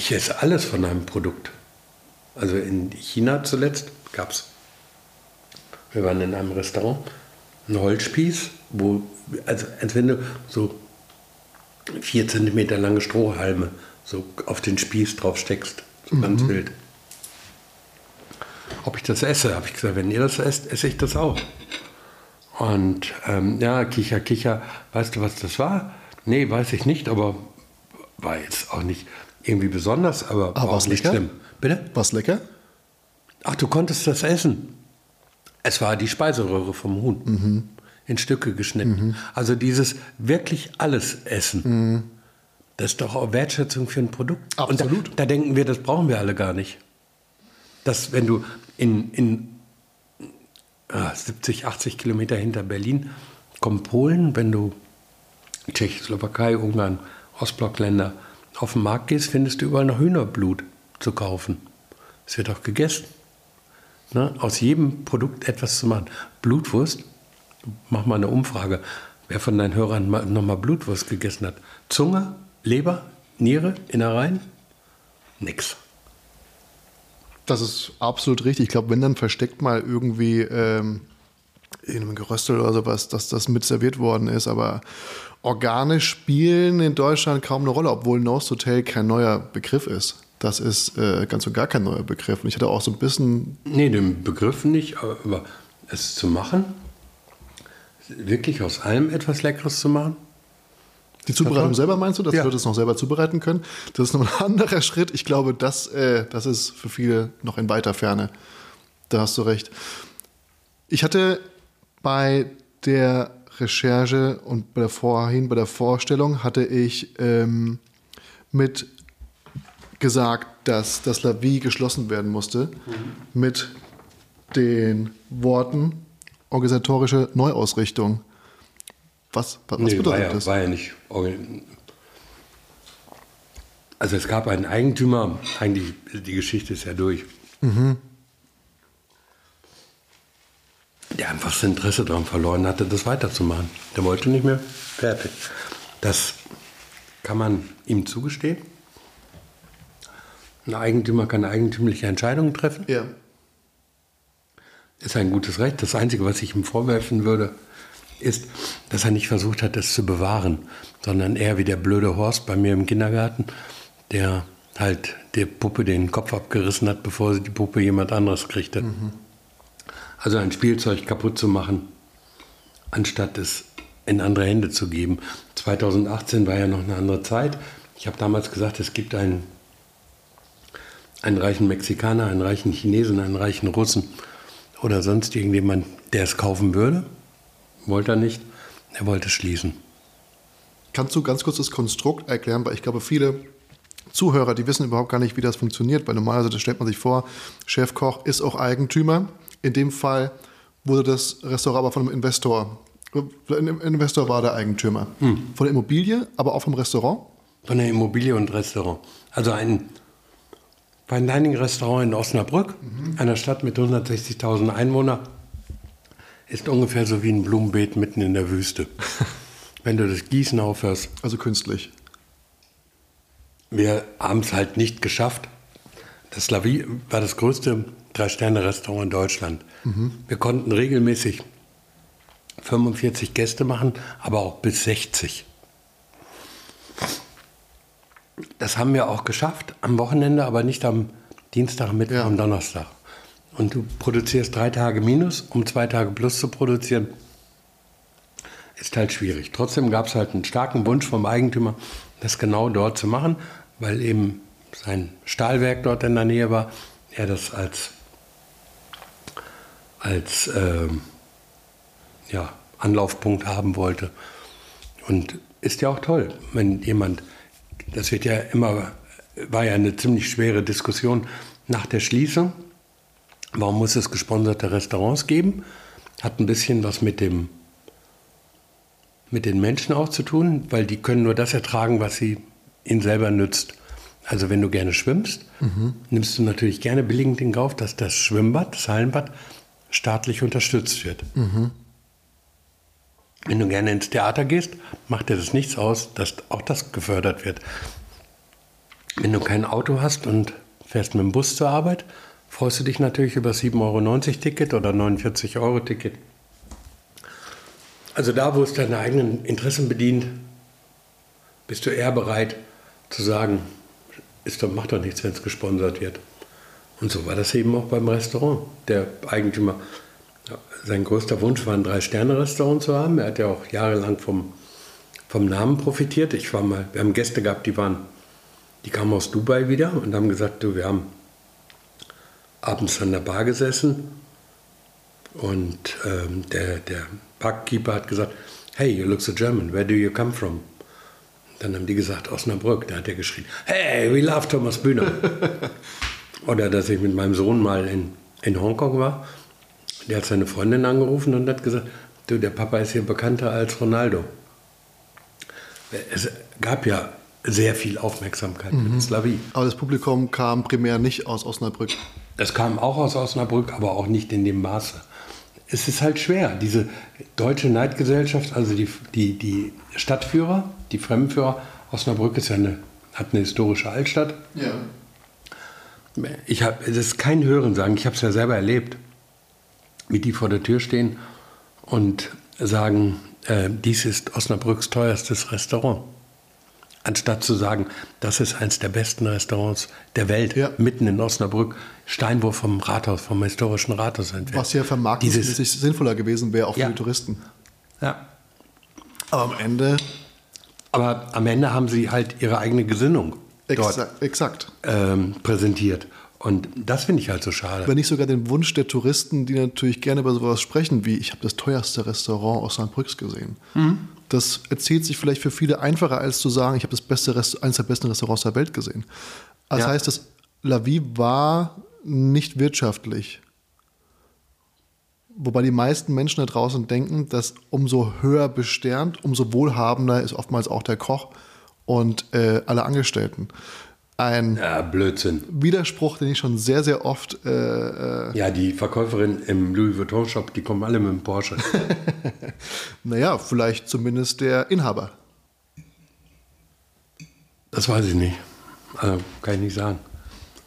ich esse alles von einem Produkt. Also in China zuletzt gab es, wir waren in einem Restaurant, einen Holzspieß, wo, also als wenn du so vier Zentimeter lange Strohhalme so auf den Spieß drauf steckst. So mhm. ganz wild. Ob ich das esse, habe ich gesagt, wenn ihr das esst, esse ich das auch. Und ähm, ja, Kicher, Kicher, weißt du, was das war? Nee, weiß ich nicht, aber war jetzt auch nicht irgendwie besonders, aber, aber war auch nicht lecker? schlimm. Bitte? Was lecker? Ach, du konntest das essen. Es war die Speiseröhre vom Huhn. Mhm. In Stücke geschnitten. Mhm. Also dieses wirklich alles essen. Mhm. Das ist doch auch Wertschätzung für ein Produkt. Absolut. Da, da, denken wir, das brauchen wir alle gar nicht. Dass, wenn du in, in ah, 70, 80 Kilometer hinter Berlin kommt Polen, wenn du Tschechoslowakei, Ungarn, Ostblockländer auf den Markt gehst, findest du überall noch Hühnerblut zu kaufen. Es wird auch gegessen. Ne? Aus jedem Produkt etwas zu machen. Blutwurst, mach mal eine Umfrage, wer von deinen Hörern nochmal Blutwurst gegessen hat. Zunge, Leber, Niere, Innereien? Nix. Das ist absolut richtig. Ich glaube, wenn dann versteckt mal irgendwie ähm, in einem Geröstel oder sowas, dass das mit serviert worden ist, aber Organe spielen in Deutschland kaum eine Rolle, obwohl Nose Hotel kein neuer Begriff ist. Das ist äh, ganz und gar kein neuer Begriff. Und ich hatte auch so ein bisschen. Nee, den Begriff nicht, aber es zu machen, wirklich aus allem etwas Leckeres zu machen. Die Zubereitung selber meinst du, dass ja. Leute es noch selber zubereiten können? Das ist noch ein anderer Schritt. Ich glaube, das, äh, das ist für viele noch in weiter Ferne. Da hast du recht. Ich hatte bei der Recherche und bei der vorhin bei der Vorstellung hatte ich ähm, mit gesagt, dass das Lavi geschlossen werden musste mhm. mit den Worten organisatorische Neuausrichtung. Was, was nee, bedeutet war ja, das? War ja nicht. Also es gab einen Eigentümer, eigentlich die Geschichte ist ja durch. Mhm der einfach das Interesse daran verloren hatte, das weiterzumachen. Der wollte nicht mehr. Fertig. Das kann man ihm zugestehen. Ein Eigentümer kann eigentümliche Entscheidungen treffen. Ja. Ist ein gutes Recht. Das Einzige, was ich ihm vorwerfen würde, ist, dass er nicht versucht hat, es zu bewahren, sondern eher wie der blöde Horst bei mir im Kindergarten, der halt der Puppe den Kopf abgerissen hat, bevor sie die Puppe jemand anderes kriegte. Mhm. Also ein Spielzeug kaputt zu machen, anstatt es in andere Hände zu geben. 2018 war ja noch eine andere Zeit. Ich habe damals gesagt, es gibt einen, einen reichen Mexikaner, einen reichen Chinesen, einen reichen Russen oder sonst irgendjemand, der es kaufen würde. Wollte er nicht. Er wollte schließen. Kannst du ganz kurz das Konstrukt erklären? Weil ich glaube, viele Zuhörer, die wissen überhaupt gar nicht, wie das funktioniert. Weil normalerweise stellt man sich vor, Chefkoch ist auch Eigentümer in dem Fall wurde das Restaurant aber von einem Investor. Ein Investor war der Eigentümer. Hm. Von der Immobilie, aber auch vom Restaurant? Von der Immobilie und Restaurant. Also ein Fine Dining Restaurant in Osnabrück, mhm. einer Stadt mit 160.000 Einwohnern, ist ungefähr so wie ein Blumenbeet mitten in der Wüste. Wenn du das Gießen aufhörst. Also künstlich. Wir haben es halt nicht geschafft. Das Lavi war das größte Drei-Sterne-Restaurant in Deutschland. Mhm. Wir konnten regelmäßig 45 Gäste machen, aber auch bis 60. Das haben wir auch geschafft, am Wochenende, aber nicht am Dienstag, Mittwoch, ja. am Donnerstag. Und du produzierst drei Tage minus, um zwei Tage plus zu produzieren. Ist halt schwierig. Trotzdem gab es halt einen starken Wunsch vom Eigentümer, das genau dort zu machen, weil eben sein Stahlwerk dort in der Nähe war. Er das als als äh, ja, Anlaufpunkt haben wollte. Und ist ja auch toll, wenn jemand, das wird ja immer, war ja eine ziemlich schwere Diskussion nach der Schließung. Warum muss es gesponserte Restaurants geben? Hat ein bisschen was mit dem mit den Menschen auch zu tun, weil die können nur das ertragen, was sie ihn selber nützt. Also wenn du gerne schwimmst, nimmst du natürlich gerne billigend in Kauf, dass das Schwimmbad, das Hallenbad, staatlich unterstützt wird. Wenn du gerne ins Theater gehst, macht dir das nichts aus, dass auch das gefördert wird. Wenn du kein Auto hast und fährst mit dem Bus zur Arbeit, freust du dich natürlich über 7,90 Euro Ticket oder 49 Euro Ticket. Also da, wo es deine eigenen Interessen bedient, bist du eher bereit zu sagen, ist doch, macht doch nichts, wenn es gesponsert wird. Und so war das eben auch beim Restaurant. Der Eigentümer, sein größter Wunsch war, ein Drei-Sterne-Restaurant zu haben. Er hat ja auch jahrelang vom, vom Namen profitiert. Ich war mal, wir haben Gäste gehabt, die waren, die kamen aus Dubai wieder und haben gesagt, du, wir haben abends an der Bar gesessen und ähm, der, der Parkkeeper hat gesagt, hey, you look so German, where do you come from? Dann haben die gesagt, Osnabrück. Da hat er geschrien, hey, we love Thomas Bühner. Oder dass ich mit meinem Sohn mal in, in Hongkong war. Der hat seine Freundin angerufen und hat gesagt, du, der Papa ist hier bekannter als Ronaldo. Es gab ja sehr viel Aufmerksamkeit mhm. mit Slavi. Aber das Publikum kam primär nicht aus Osnabrück. Das kam auch aus Osnabrück, aber auch nicht in dem Maße. Es ist halt schwer, diese deutsche Neidgesellschaft, also die, die, die Stadtführer, die Fremdenführer, Osnabrück ist ja eine, hat eine historische Altstadt. Ja. Ich habe, das ist kein Hörensagen, ich habe es ja selber erlebt, wie die vor der Tür stehen und sagen, äh, dies ist Osnabrücks teuerstes Restaurant. Anstatt zu sagen, das ist eines der besten Restaurants der Welt, Ja. mitten in Osnabrück, Steinwurf vom Rathaus, vom historischen Rathaus entfernt. Was ja vermarktungsmäßig sinnvoller gewesen wäre, auch für Ja. die Touristen. Ja. Aber am Ende Aber am Ende haben sie halt ihre eigene Gesinnung dort exakt. ähm, präsentiert. Und das finde ich halt so schade. Wenn nicht sogar den Wunsch der Touristen, die natürlich gerne über sowas sprechen, wie ich habe das teuerste Restaurant Osnabrücks gesehen. Das erzählt sich vielleicht für viele einfacher, als zu sagen, ich habe das beste Rest eines der besten Restaurants der Welt gesehen. Das Ja. heißt, das La Vie war nicht wirtschaftlich. Wobei die meisten Menschen da draußen denken, dass umso höher besternt, umso wohlhabender ist oftmals auch der Koch und äh, alle Angestellten. Ein Ja, Blödsinn. Widerspruch, den ich schon sehr, sehr oft äh, äh, Ja, die Verkäuferin im Louis Vuitton Shop, die kommen alle mit dem Porsche. Naja, vielleicht zumindest der Inhaber. Das weiß ich nicht. Also, kann ich nicht sagen.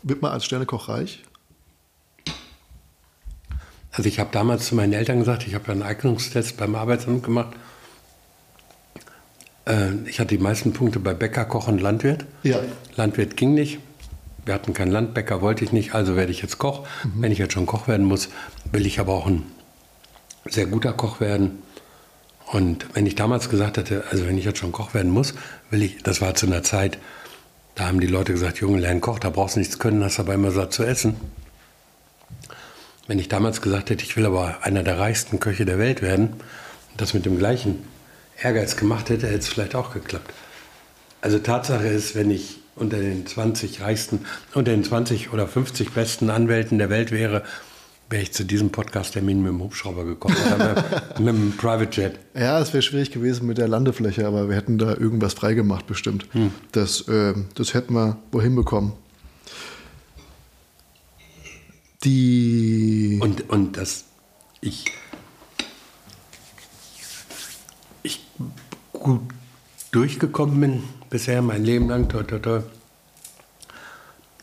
Wird man als Sternekoch reich? Also ich habe damals zu meinen Eltern gesagt, ich habe einen Eignungstest beim Arbeitsamt gemacht. Äh, Ich hatte die meisten Punkte bei Bäcker, Koch und Landwirt. Ja. Landwirt ging nicht. Wir hatten keinen Landbäcker, wollte ich nicht, also werde ich jetzt Koch. Wenn ich jetzt schon Koch werden muss, will ich aber auch ein sehr guter Koch werden. Und wenn ich damals gesagt hätte, also wenn ich jetzt schon Koch werden muss, will ich, das war zu einer Zeit, da haben die Leute gesagt, Junge, lern Koch, da brauchst du nichts können, hast aber immer satt zu essen. Wenn ich damals gesagt hätte, ich will aber einer der reichsten Köche der Welt werden und das mit dem gleichen Ehrgeiz gemacht hätte, hätte es vielleicht auch geklappt. Also Tatsache ist, wenn ich unter den 20 reichsten, unter den 20 oder 50 besten Anwälten der Welt wäre, wäre ich zu diesem Podcast-Termin mit dem Hubschrauber gekommen oder mit, mit dem Private Jet. Ja, es wäre schwierig gewesen mit der Landefläche, aber wir hätten da irgendwas freigemacht bestimmt. Das, äh, das hätten wir wohin bekommen. Die. Und, und ich, ich gut durchgekommen bin bisher, mein Leben lang, toi, toi, toi.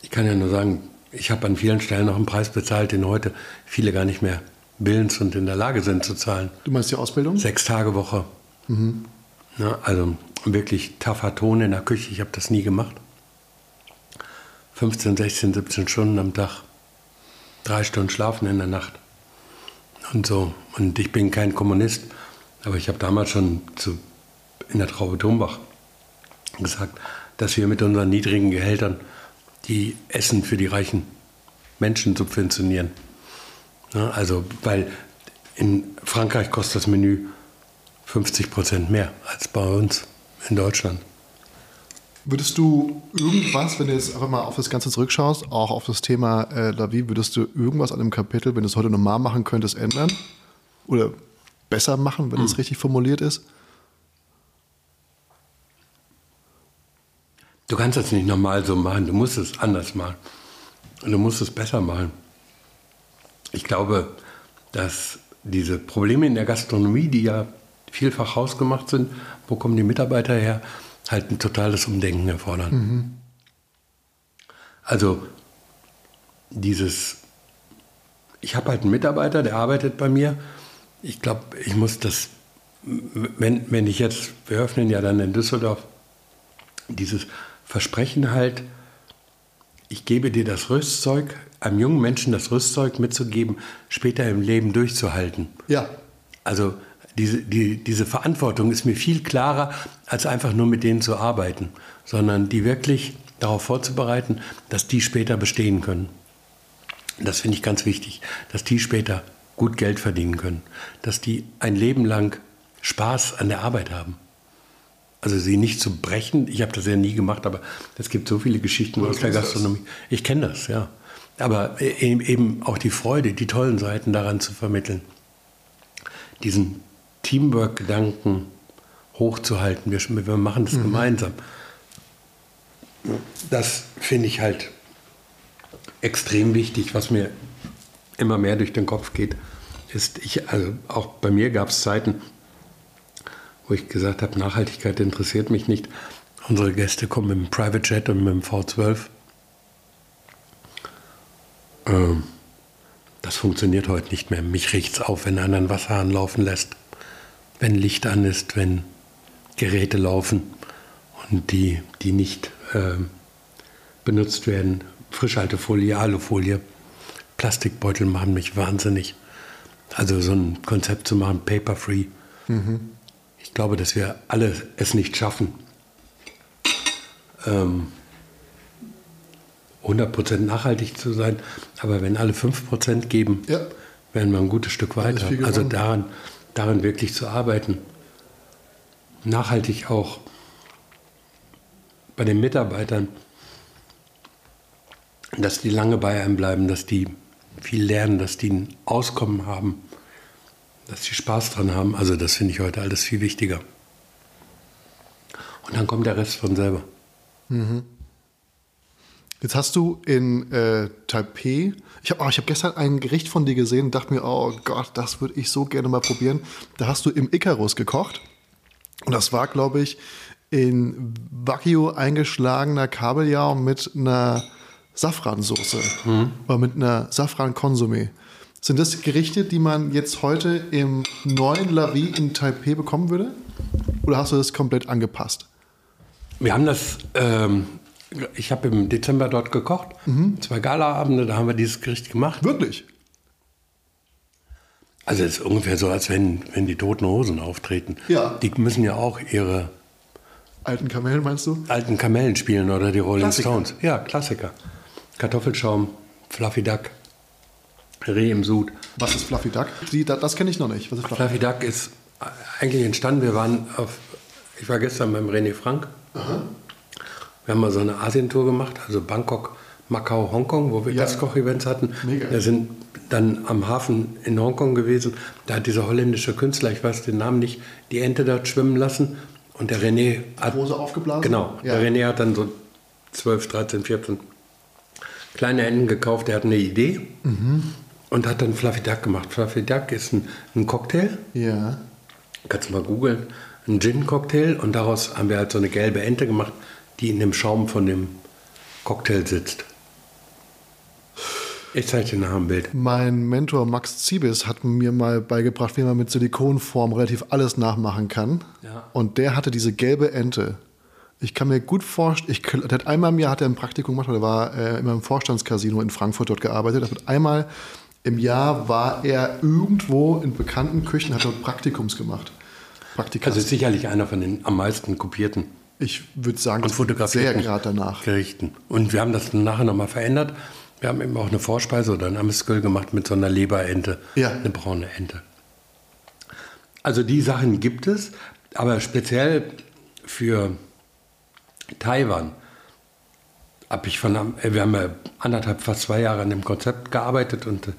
Ich kann ja nur sagen, ich habe an vielen Stellen noch einen Preis bezahlt, den heute viele gar nicht mehr willens und in der Lage sind zu zahlen. Du meinst die Ausbildung? Sechs Tage Woche. Ja, also wirklich taffer Ton in der Küche, ich habe das nie gemacht. 15, 16, 17 Stunden am Tag. Drei Stunden schlafen in der Nacht. Und so. Und ich bin kein Kommunist, aber ich habe damals schon zu, in der Traube Tombach gesagt, dass wir mit unseren niedrigen Gehältern die Essen für die reichen Menschen subventionieren. Ja, also, weil in Frankreich kostet das Menü 50 Prozent mehr als bei uns in Deutschland. Würdest du irgendwas, wenn du jetzt einfach mal auf das Ganze zurückschaust, auch auf das Thema äh, La Vie, würdest du irgendwas an dem Kapitel, wenn du es heute normal machen könntest, ändern? Oder besser machen, wenn es richtig formuliert ist? Du kannst das nicht normal so machen, du musst es anders machen. Und du musst es besser machen. Ich glaube, dass diese Probleme in der Gastronomie, die ja vielfach hausgemacht sind, wo kommen die Mitarbeiter her, halt ein totales Umdenken erfordern. Mhm. Also dieses, ich habe halt einen Mitarbeiter, der arbeitet bei mir. Ich glaube, ich muss das, wenn, wenn ich jetzt, wir öffnen ja dann in Düsseldorf, dieses Versprechen halt, ich gebe dir das Rüstzeug, einem jungen Menschen das Rüstzeug mitzugeben, später im Leben durchzuhalten. Ja. Also diese, die, diese Verantwortung ist mir viel klarer, als einfach nur mit denen zu arbeiten, sondern die wirklich darauf vorzubereiten, dass die später bestehen können. Das finde ich ganz wichtig, dass die später gut Geld verdienen können, dass die ein Leben lang Spaß an der Arbeit haben. Also sie nicht zu brechen, ich habe das ja nie gemacht, aber es gibt so viele Geschichten aus der Gastronomie. Das? Ich kenne das, ja. Aber e-, eben auch die Freude, die tollen Seiten daran zu vermitteln. Diesen Teamwork-Gedanken hochzuhalten. Wir, wir machen das mhm. gemeinsam. Das finde ich halt extrem wichtig, was mir immer mehr durch den Kopf geht, ist, ich, also auch bei mir gab es Zeiten, wo ich gesagt habe, Nachhaltigkeit interessiert mich nicht. Unsere Gäste kommen mit dem Private Jet und mit dem V12. Ähm, das funktioniert heute nicht mehr. Mich riecht es auf, wenn einer einen Wasserhahn laufen lässt, wenn Licht an ist, wenn Geräte laufen und die, die nicht äh, benutzt werden. Frischhaltefolie, Alufolie, Plastikbeutel machen mich wahnsinnig. Also so ein Konzept zu machen, paper-free. Mhm. Ich glaube, dass wir alle es nicht schaffen, ähm, 100% nachhaltig zu sein. Aber wenn alle 5% geben, ja. werden wir ein gutes Stück weiter. Also daran, daran wirklich zu arbeiten. Nachhaltig auch bei den Mitarbeitern, dass die lange bei einem bleiben, dass die viel lernen, dass die ein Auskommen haben dass sie Spaß dran haben. Also das finde ich heute alles viel wichtiger. Und dann kommt der Rest von selber. Mhm. Jetzt hast du in äh, Taipei, ich habe oh, hab gestern ein Gericht von dir gesehen und dachte mir, oh Gott, das würde ich so gerne mal probieren. Da hast du im Icarus gekocht. Und das war, glaube ich, in Wagyu eingeschlagener Kabeljau mit einer Safransoße. Mhm. Oder mit einer Safran-Konsumé. Sind das Gerichte, die man jetzt heute im neuen La Vie in Taipei bekommen würde? Oder hast du das komplett angepasst? Wir haben das, ähm, ich habe im Dezember dort gekocht. Mhm. Zwei Galaabende, da haben wir dieses Gericht gemacht. Wirklich? Also es ist ungefähr so, als wenn, wenn die Toten Hosen auftreten. Ja. Die müssen ja auch ihre... Alten Kamellen meinst du? Alten Kamellen spielen oder die Rolling Klassiker. Stones. Ja, Klassiker. Kartoffelschaum, Fluffy Duck. Reh im Sud. Was ist Fluffy Duck? Die, das, das kenne ich noch nicht. Was ist Fluffy? Fluffy Duck ist eigentlich entstanden. Wir waren auf, ich war gestern beim René Frank. Aha. Wir haben mal so eine Asientour gemacht, also Bangkok, Macau, Hongkong, wo wir ja. Gastkoch-Events hatten. Mega. Wir sind dann am Hafen in Hongkong gewesen. Da hat dieser holländische Künstler, ich weiß den Namen nicht, die Ente dort schwimmen lassen. Und der René hat. Hose aufgeblasen? Genau. Ja. Der René hat dann so 12, 13, 14 kleine Enten gekauft. Der hat eine Idee. Mhm und hat dann Fluffy Duck gemacht. Fluffy Duck ist ein, ein Cocktail. Ja. Kannst du mal googeln. Ein Gin-Cocktail und daraus haben wir halt so eine gelbe Ente gemacht, die in dem Schaum von dem Cocktail sitzt. Ich zeige dir nachher ein Bild. Mein Mentor Max Ziebes hat mir mal beigebracht, wie man mit Silikonform relativ alles nachmachen kann. Ja. Und der hatte diese gelbe Ente. Ich kann mir gut vorstellen, ich, der hat einmal im Jahr hat er ein Praktikum gemacht, er war äh, immer im Vorstandscasino in Frankfurt dort gearbeitet. Er hat einmal im Jahr war er irgendwo in bekannten Küchen, hat dort Praktikums gemacht. Praktikast. Also sicherlich einer von den am meisten kopierten. Ich würde sagen, und sehr gerade danach. Gerichten. Und wir haben das nachher nochmal verändert. Wir haben eben auch eine Vorspeise oder ein Amesköl gemacht mit so einer Leberente, ja. eine braune Ente. Also die Sachen gibt es, aber speziell für Taiwan habe ich von, äh, wir haben ja anderthalb, fast zwei Jahre an dem Konzept gearbeitet und äh,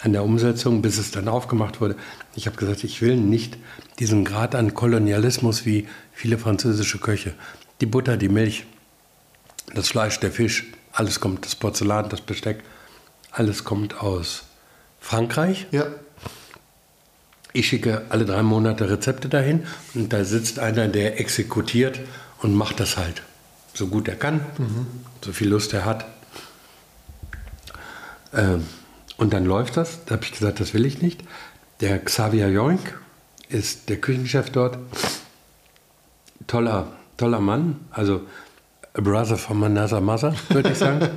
an der Umsetzung, bis es dann aufgemacht wurde. Ich habe gesagt, ich will nicht diesen Grad an Kolonialismus wie viele französische Köche. Die Butter, die Milch, Das Fleisch, der Fisch, alles kommt, das Porzellan, das Besteck, alles kommt aus Frankreich. Ja. Ich schicke alle drei Monate Rezepte dahin und da sitzt einer, der exekutiert und macht das halt so gut er kann, so viel Lust er hat. Ähm, und dann läuft das. Da habe ich gesagt, das will ich nicht. Der Xavier Joink ist der Küchenchef dort. Toller, toller Mann. Also a brother from another mother, würde ich sagen.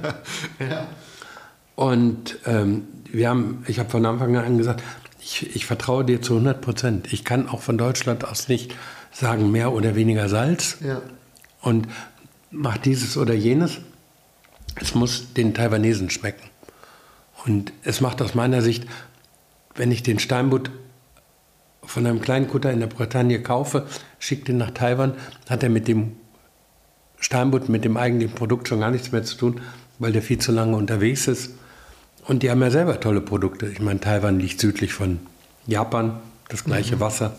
Und ähm, wir haben, ich habe von Anfang an gesagt, ich, ich vertraue dir zu 100 Prozent. Ich kann auch von Deutschland aus nicht sagen, mehr oder weniger Salz. Ja. Und mach dieses oder jenes. Es muss den Taiwanesen schmecken. Und es macht aus meiner Sicht, wenn ich den Steinbutt von einem kleinen Kutter in der Bretagne kaufe, schicke den nach Taiwan, hat er mit dem Steinbutt, mit dem eigentlichen Produkt schon gar nichts mehr zu tun, weil der viel zu lange unterwegs ist. Und die haben ja selber tolle Produkte. Ich meine, Taiwan liegt südlich von Japan, das gleiche Wasser.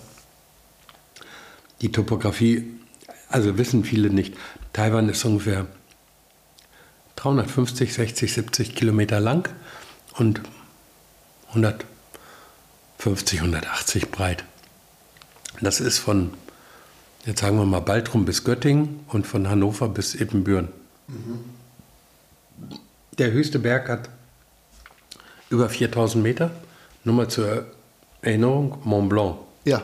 Die Topografie, also wissen viele nicht. Taiwan ist ungefähr 350, 60, 70 Kilometer lang und 150, 180 breit. Das ist von, jetzt sagen wir mal, Baltrum bis Göttingen und von Hannover bis Ippenbüren. Der höchste Berg hat über 4000 Meter. Nur mal zur Erinnerung, Mont Blanc. Ja.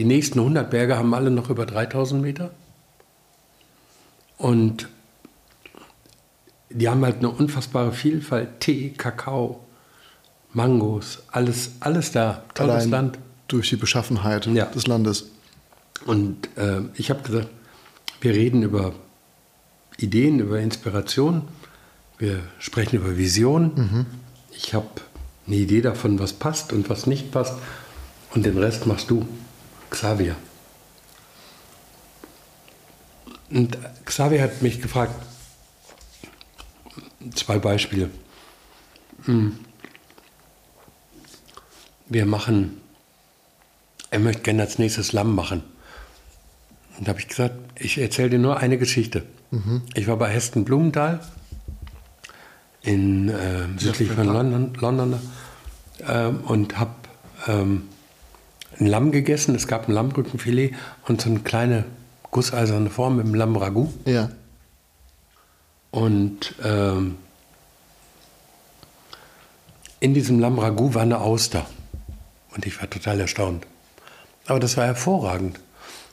Die nächsten 100 Berge haben alle noch über 3000 Meter. Und die haben halt eine unfassbare Vielfalt. Tee, Kakao, Mangos, alles, alles da. Tolles Allein Land. durch die Beschaffenheit Ja. des Landes. Und äh, ich habe gesagt, wir reden über Ideen, über Inspiration, wir sprechen über Vision. Ich habe eine Idee davon, was passt und was nicht passt. Und den Rest machst du, Xavier. Und Xavier hat mich gefragt, zwei Beispiele. Hm. Wir machen, er möchte gerne als nächstes Lamm machen. Und da habe ich gesagt, ich erzähle dir nur eine Geschichte. Ich war bei Heston Blumenthal in äh, südlich von London, London ähm, und habe ähm, ein Lamm gegessen. Es gab ein Lammrückenfilet und so eine kleine gusseiserne Form mit dem Lammragout. Ja. Und ähm, in diesem Lammragout war eine Auster. Und ich war total erstaunt. Aber das war hervorragend.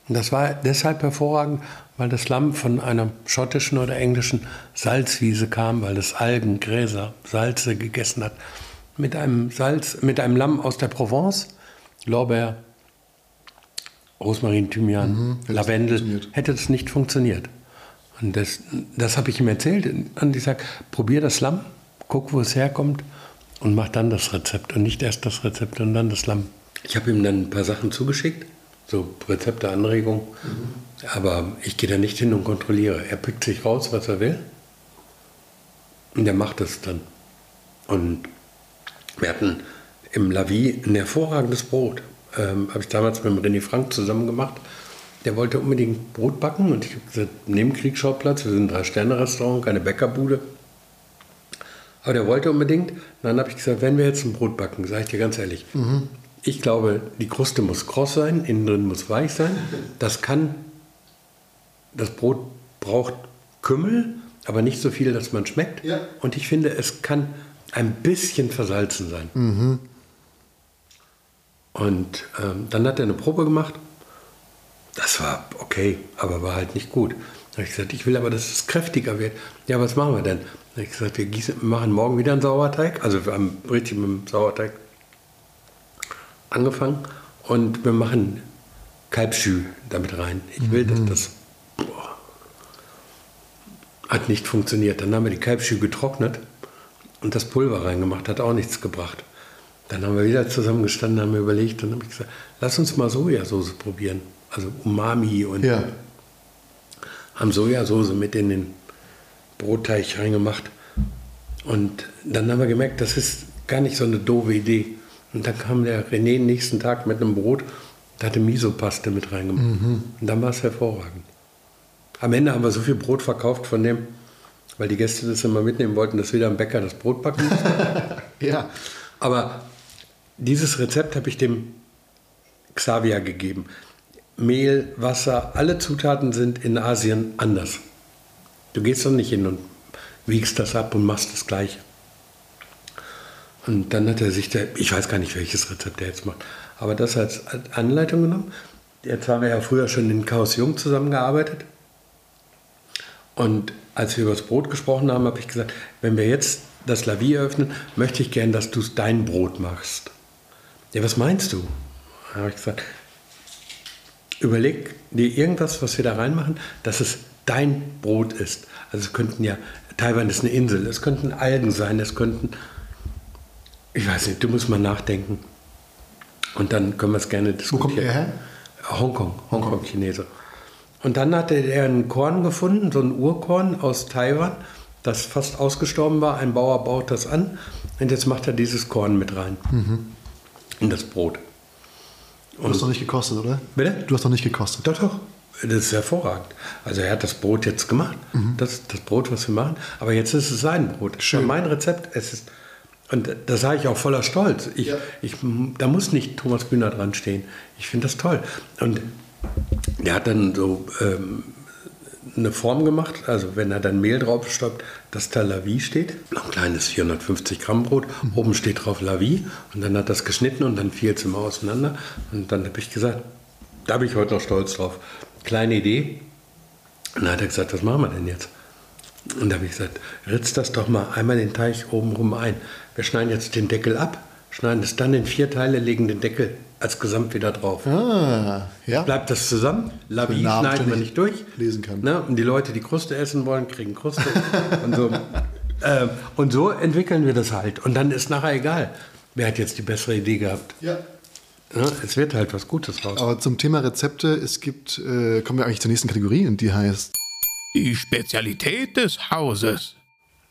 Und das war deshalb hervorragend, weil das Lamm von einer schottischen oder englischen Salzwiese kam, weil es Algen, Gräser, Salze gegessen hat. Mit einem Salz, mit einem Lamm aus der Provence, Lorbeer, Rosmarin, Thymian, hätte es Lavendel, hätte das nicht funktioniert. Und das, das habe ich ihm erzählt. Und ich sage, probier das Lamm, guck, wo es herkommt und mach dann das Rezept. Und nicht erst das Rezept und dann das Lamm. Ich habe ihm dann ein paar Sachen zugeschickt, so Rezepte, Anregungen. Aber ich gehe da nicht hin und kontrolliere. Er pickt sich raus, was er will. Und er macht es dann. Und wir hatten im Lavi ein hervorragendes Brot. Ähm, habe ich damals mit dem René Frank zusammen gemacht. Der wollte unbedingt Brot backen und ich habe gesagt, Nebenkriegsschauplatz, wir sind ein Drei-Sterne-Restaurant, keine Bäckerbude. Aber der wollte unbedingt. Und dann habe ich gesagt, wenn wir jetzt ein Brot backen, sage ich dir ganz ehrlich, ich glaube, die Kruste muss kross sein, innen drin muss weich sein. Das kann, das Brot braucht Kümmel, aber nicht so viel, dass man schmeckt. Ja. Und ich finde, es kann ein bisschen versalzen sein. Und ähm, dann hat er eine Probe gemacht. Das war okay, aber war halt nicht gut. Da habe ich gesagt, ich will aber, dass es kräftiger wird. Ja, was machen wir denn? Da habe ich gesagt, wir gießen, machen morgen wieder einen Sauerteig. Also wir haben richtig mit dem Sauerteig angefangen und wir machen Kalbschü damit rein. Ich will, dass das boah, hat nicht funktioniert. Dann haben wir die Kalbschü getrocknet und das Pulver reingemacht, hat auch nichts gebracht. Dann haben wir wieder zusammengestanden, haben überlegt und habe ich gesagt, lass uns mal Sojasauce probieren. Also Umami und Ja. haben Sojasauce mit in den Brotteig reingemacht. Und dann haben wir gemerkt, das ist gar nicht so eine doofe Idee. Und dann kam der René nächsten Tag mit einem Brot, da hatte Misopaste mit reingemacht. Und dann war es hervorragend. Am Ende haben wir so viel Brot verkauft von dem, weil die Gäste das immer mitnehmen wollten, dass wieder am Bäcker das Brot backen. Ja. Aber dieses Rezept habe ich dem Xavier gegeben. Mehl, Wasser, alle Zutaten sind in Asien anders. Du gehst doch nicht hin und wiegst das ab und machst das Gleiche. Und dann hat er sich, der, ich weiß gar nicht, welches Rezept er jetzt macht, aber das als Anleitung genommen. Jetzt haben wir ja früher schon in Chaos Jung zusammengearbeitet. Und als wir über das Brot gesprochen haben, habe ich gesagt, wenn wir jetzt das Lavier eröffnen, möchte ich gern, dass du dein Brot machst. Ja, was meinst du? Habe ich gesagt, überleg dir irgendwas, was wir da reinmachen, dass es dein Brot ist. Also es könnten ja, Taiwan ist eine Insel, es könnten Algen sein, es könnten, ich weiß nicht, du musst mal nachdenken. Und dann können wir es gerne Wo diskutieren. kommt er her? Hongkong, Hongkong-Chinese. Und dann hatte er ein Korn gefunden, so ein Urkorn aus Taiwan, das fast ausgestorben war. Ein Bauer baut das an und jetzt macht er dieses Korn mit rein in das Brot. Du hast doch nicht gekostet, oder? Bitte? Du hast doch nicht gekostet. Doch, doch. Das ist hervorragend. Also er hat das Brot jetzt gemacht. Das ist das Brot, was wir machen. Aber jetzt ist es sein Brot. Schön. mein Rezept. Es ist, und das sage ich auch voller Stolz. Ich, Ja. ich, da muss nicht Thomas Bühner dran stehen. Ich finde das toll. Und der hat dann so ähm, eine Form gemacht, also wenn er dann Mehl drauf stoppt, dass da Lavis steht. Ein kleines 450 Gramm Brot. Oben steht drauf Lavis. Und dann hat das geschnitten und dann fiel es immer auseinander. Und dann habe ich gesagt, da bin ich heute noch stolz drauf. Kleine Idee. Und dann hat er gesagt, was machen wir denn jetzt? Und da habe ich gesagt, ritz das doch mal einmal den Teich oben rum ein. Wir schneiden jetzt den Deckel ab, schneiden es dann in vier Teile, legen den Deckel als Gesamt wieder drauf. Ah, ja. Bleibt das zusammen? Lavi schneiden wir nicht durch. lesen kann. Ne? Und die Leute, die Kruste essen wollen, kriegen Kruste. und, so. Ähm, und so entwickeln wir das halt. Und dann ist nachher egal, wer hat jetzt die bessere Idee gehabt. ja. Ne? Es wird halt was Gutes raus. Aber zum Thema Rezepte, es gibt, äh, kommen wir eigentlich zur nächsten Kategorie und die heißt, Die Spezialität des Hauses.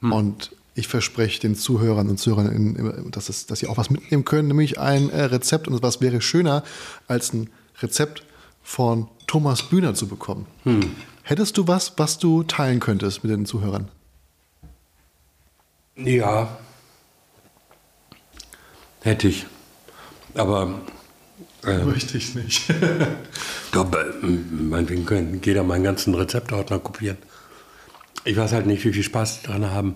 und ich verspreche den Zuhörern und Zuhörern, dass, es, dass sie auch was mitnehmen können, nämlich ein äh, Rezept. Und was wäre schöner, als ein Rezept von Thomas Bühner zu bekommen? Hättest du was, was du teilen könntest mit den Zuhörern? Ja, hätte ich. Aber ähm, Möchte ich nicht. Doch, äh, meinetwegen können jeder meinen ganzen Rezeptordner kopieren. Ich weiß halt nicht, wie viel Spaß die dran haben,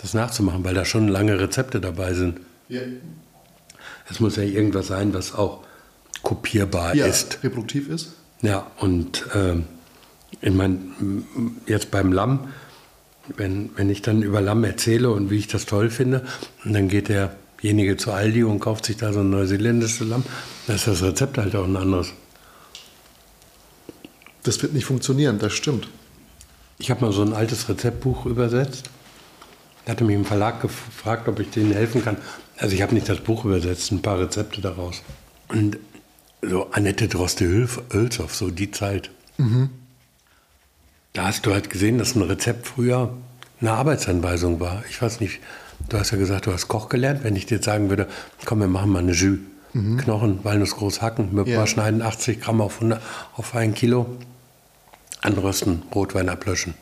das nachzumachen, weil da schon lange Rezepte dabei sind. ja, Es muss ja irgendwas sein, was auch kopierbar ja ist. reproduktiv ist. Ja, und ähm, ich meine, jetzt beim Lamm, wenn, wenn ich dann über Lamm erzähle und wie ich das toll finde, und dann geht derjenige zu Aldi und kauft sich da so ein neuseeländisches Lamm, dann ist das Rezept halt auch ein anderes. Das wird nicht funktionieren, das stimmt. Ich habe mal so ein altes Rezeptbuch übersetzt. Da hatte mich im Verlag gefragt, ob ich denen helfen kann. Also ich habe nicht das Buch übersetzt, ein paar Rezepte daraus. Und so Annette Droste-Hülshoff, so die Zeit. Da hast du halt gesehen, dass ein Rezept früher eine Arbeitsanweisung war. Ich weiß nicht, du hast ja gesagt, du hast Koch gelernt. Wenn ich dir jetzt sagen würde, komm, wir machen mal eine Jus. Knochen, Walnussgroß hacken, mit Ja. mal schneiden, 80 Gramm auf, 100, auf ein Kilo anrösten, Rotwein ablöschen,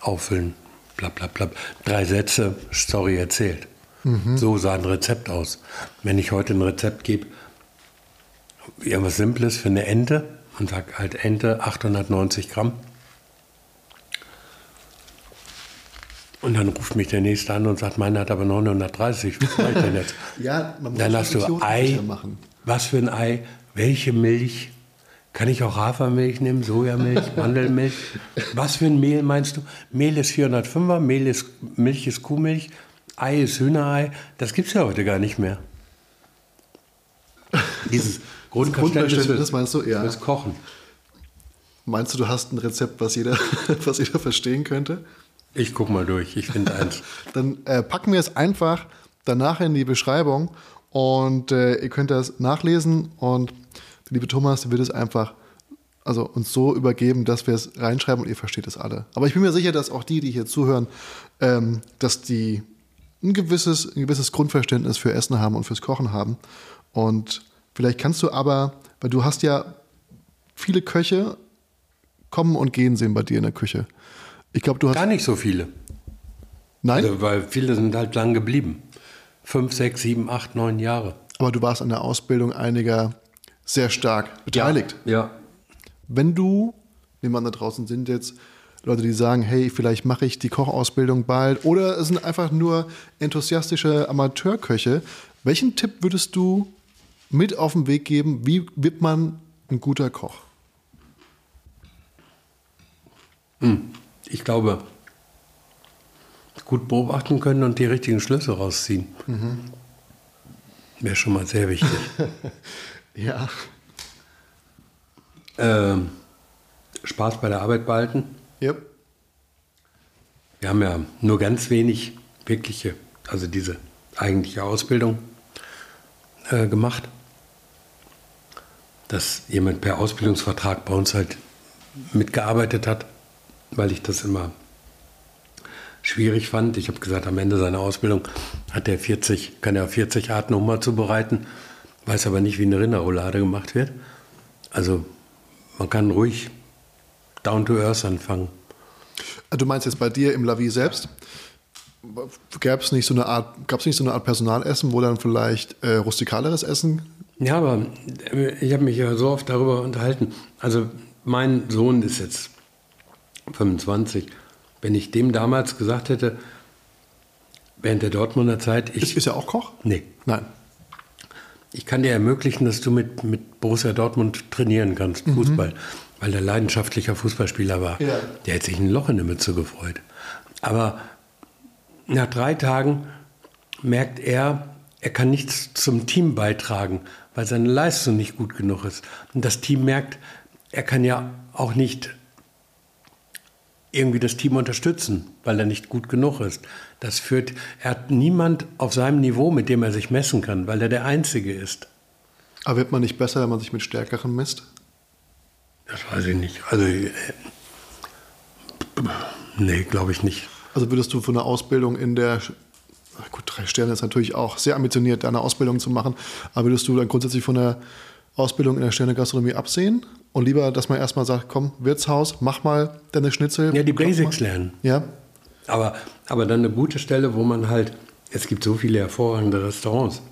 auffüllen, bla bla bla. Drei Sätze, Story erzählt. So sah ein Rezept aus. Wenn ich heute ein Rezept gebe, irgendwas Simples für eine Ente und sage halt Ente 890 Gramm. Und dann ruft mich der Nächste an und sagt, meine hat aber 930. Was mache ich denn jetzt? Ja, man muss Dann hast du Ei. machen. Was für ein Ei? Welche Milch? Kann ich auch Hafermilch nehmen, Sojamilch, Mandelmilch? Was für ein Mehl meinst du? Mehl ist 405er, Mehl ist, Milch ist Kuhmilch, Ei ist Hühnerei. Das gibt es ja heute gar nicht mehr. Dieses Grundverständnis fürs- meinst du? Ja. fürs Kochen. Meinst du, du hast ein Rezept, was jeder, was jeder verstehen könnte? Ich guck mal durch, ich finde eins. Dann äh, packen wir es einfach danach in die Beschreibung und äh, ihr könnt das nachlesen und der liebe Thomas wird es einfach also uns so übergeben, dass wir es reinschreiben und ihr versteht es alle. Aber ich bin mir sicher, dass auch die, die hier zuhören, ähm, dass die ein gewisses, ein gewisses Grundverständnis für Essen haben und fürs Kochen haben. Und vielleicht kannst du aber, weil du hast ja viele Köche, kommen und gehen sehen bei dir in der Küche? Ich glaube, du hast. Gar nicht so viele. Nein, Also, weil viele sind halt lang geblieben. Fünf, sechs, sieben, acht, neun Jahre. aber du warst an der Ausbildung einiger sehr stark beteiligt. Ja. Wenn du, nehmen wir an, da draußen sind jetzt Leute, die sagen, hey, vielleicht mache ich die Kochausbildung bald, oder es sind einfach nur enthusiastische Amateurköche, welchen Tipp würdest du mit auf den Weg geben, wie wird man ein guter Koch? Ich glaube, gut beobachten können und die richtigen Schlüsse rausziehen. Wäre schon mal sehr wichtig. Ja. ähm, Spaß bei der Arbeit behalten. Yep. Wir haben ja nur ganz wenig wirkliche, also diese eigentliche Ausbildung äh, gemacht. Dass jemand per Ausbildungsvertrag bei uns halt mitgearbeitet hat, weil ich das immer schwierig fand. Ich habe gesagt, am Ende seiner Ausbildung hat er 40, kann er 40 Arten Hummer zubereiten, weiß aber nicht, wie eine Rinderroulade gemacht wird. Also man kann ruhig down to earth anfangen. Du meinst jetzt bei dir im Lavi selbst? Gab es nicht so eine Art, nicht so eine Art Personalessen, wo dann vielleicht äh, rustikaleres Essen? Ja, aber äh, ich habe mich ja so oft darüber unterhalten. Also mein Sohn ist jetzt 25. Wenn ich dem damals gesagt hätte, während der Dortmunder Zeit, Ist, ich, ist er auch Koch? nee, Nein. Ich kann dir ermöglichen, dass du mit, mit Borussia Dortmund trainieren kannst, Fußball, weil er leidenschaftlicher Fußballspieler war. Ja. Der hätte sich ein Loch in der Mütze gefreut. Aber nach drei Tagen merkt er, er kann nichts zum Team beitragen, weil seine Leistung nicht gut genug ist. Und das Team merkt, er kann ja auch nicht irgendwie das Team unterstützen, weil er nicht gut genug ist. Das führt, er hat niemand auf seinem Niveau, mit dem er sich messen kann, weil er der Einzige ist. Aber wird man nicht besser, wenn man sich mit Stärkeren misst? Das weiß ich nicht. Also, äh, nee, glaube ich nicht. Also würdest du von der Ausbildung in der, gut, drei Sterne ist natürlich auch sehr ambitioniert, deine Ausbildung zu machen, aber würdest du dann grundsätzlich von der Ausbildung in der Sterne-Gastronomie absehen und lieber, dass man erstmal sagt, komm, Wirtshaus, mach mal deine Schnitzel. Ja, die koch mal. Basics lernen. Ja, Aber, aber dann eine gute Stelle, wo man halt, es gibt so viele hervorragende Restaurants,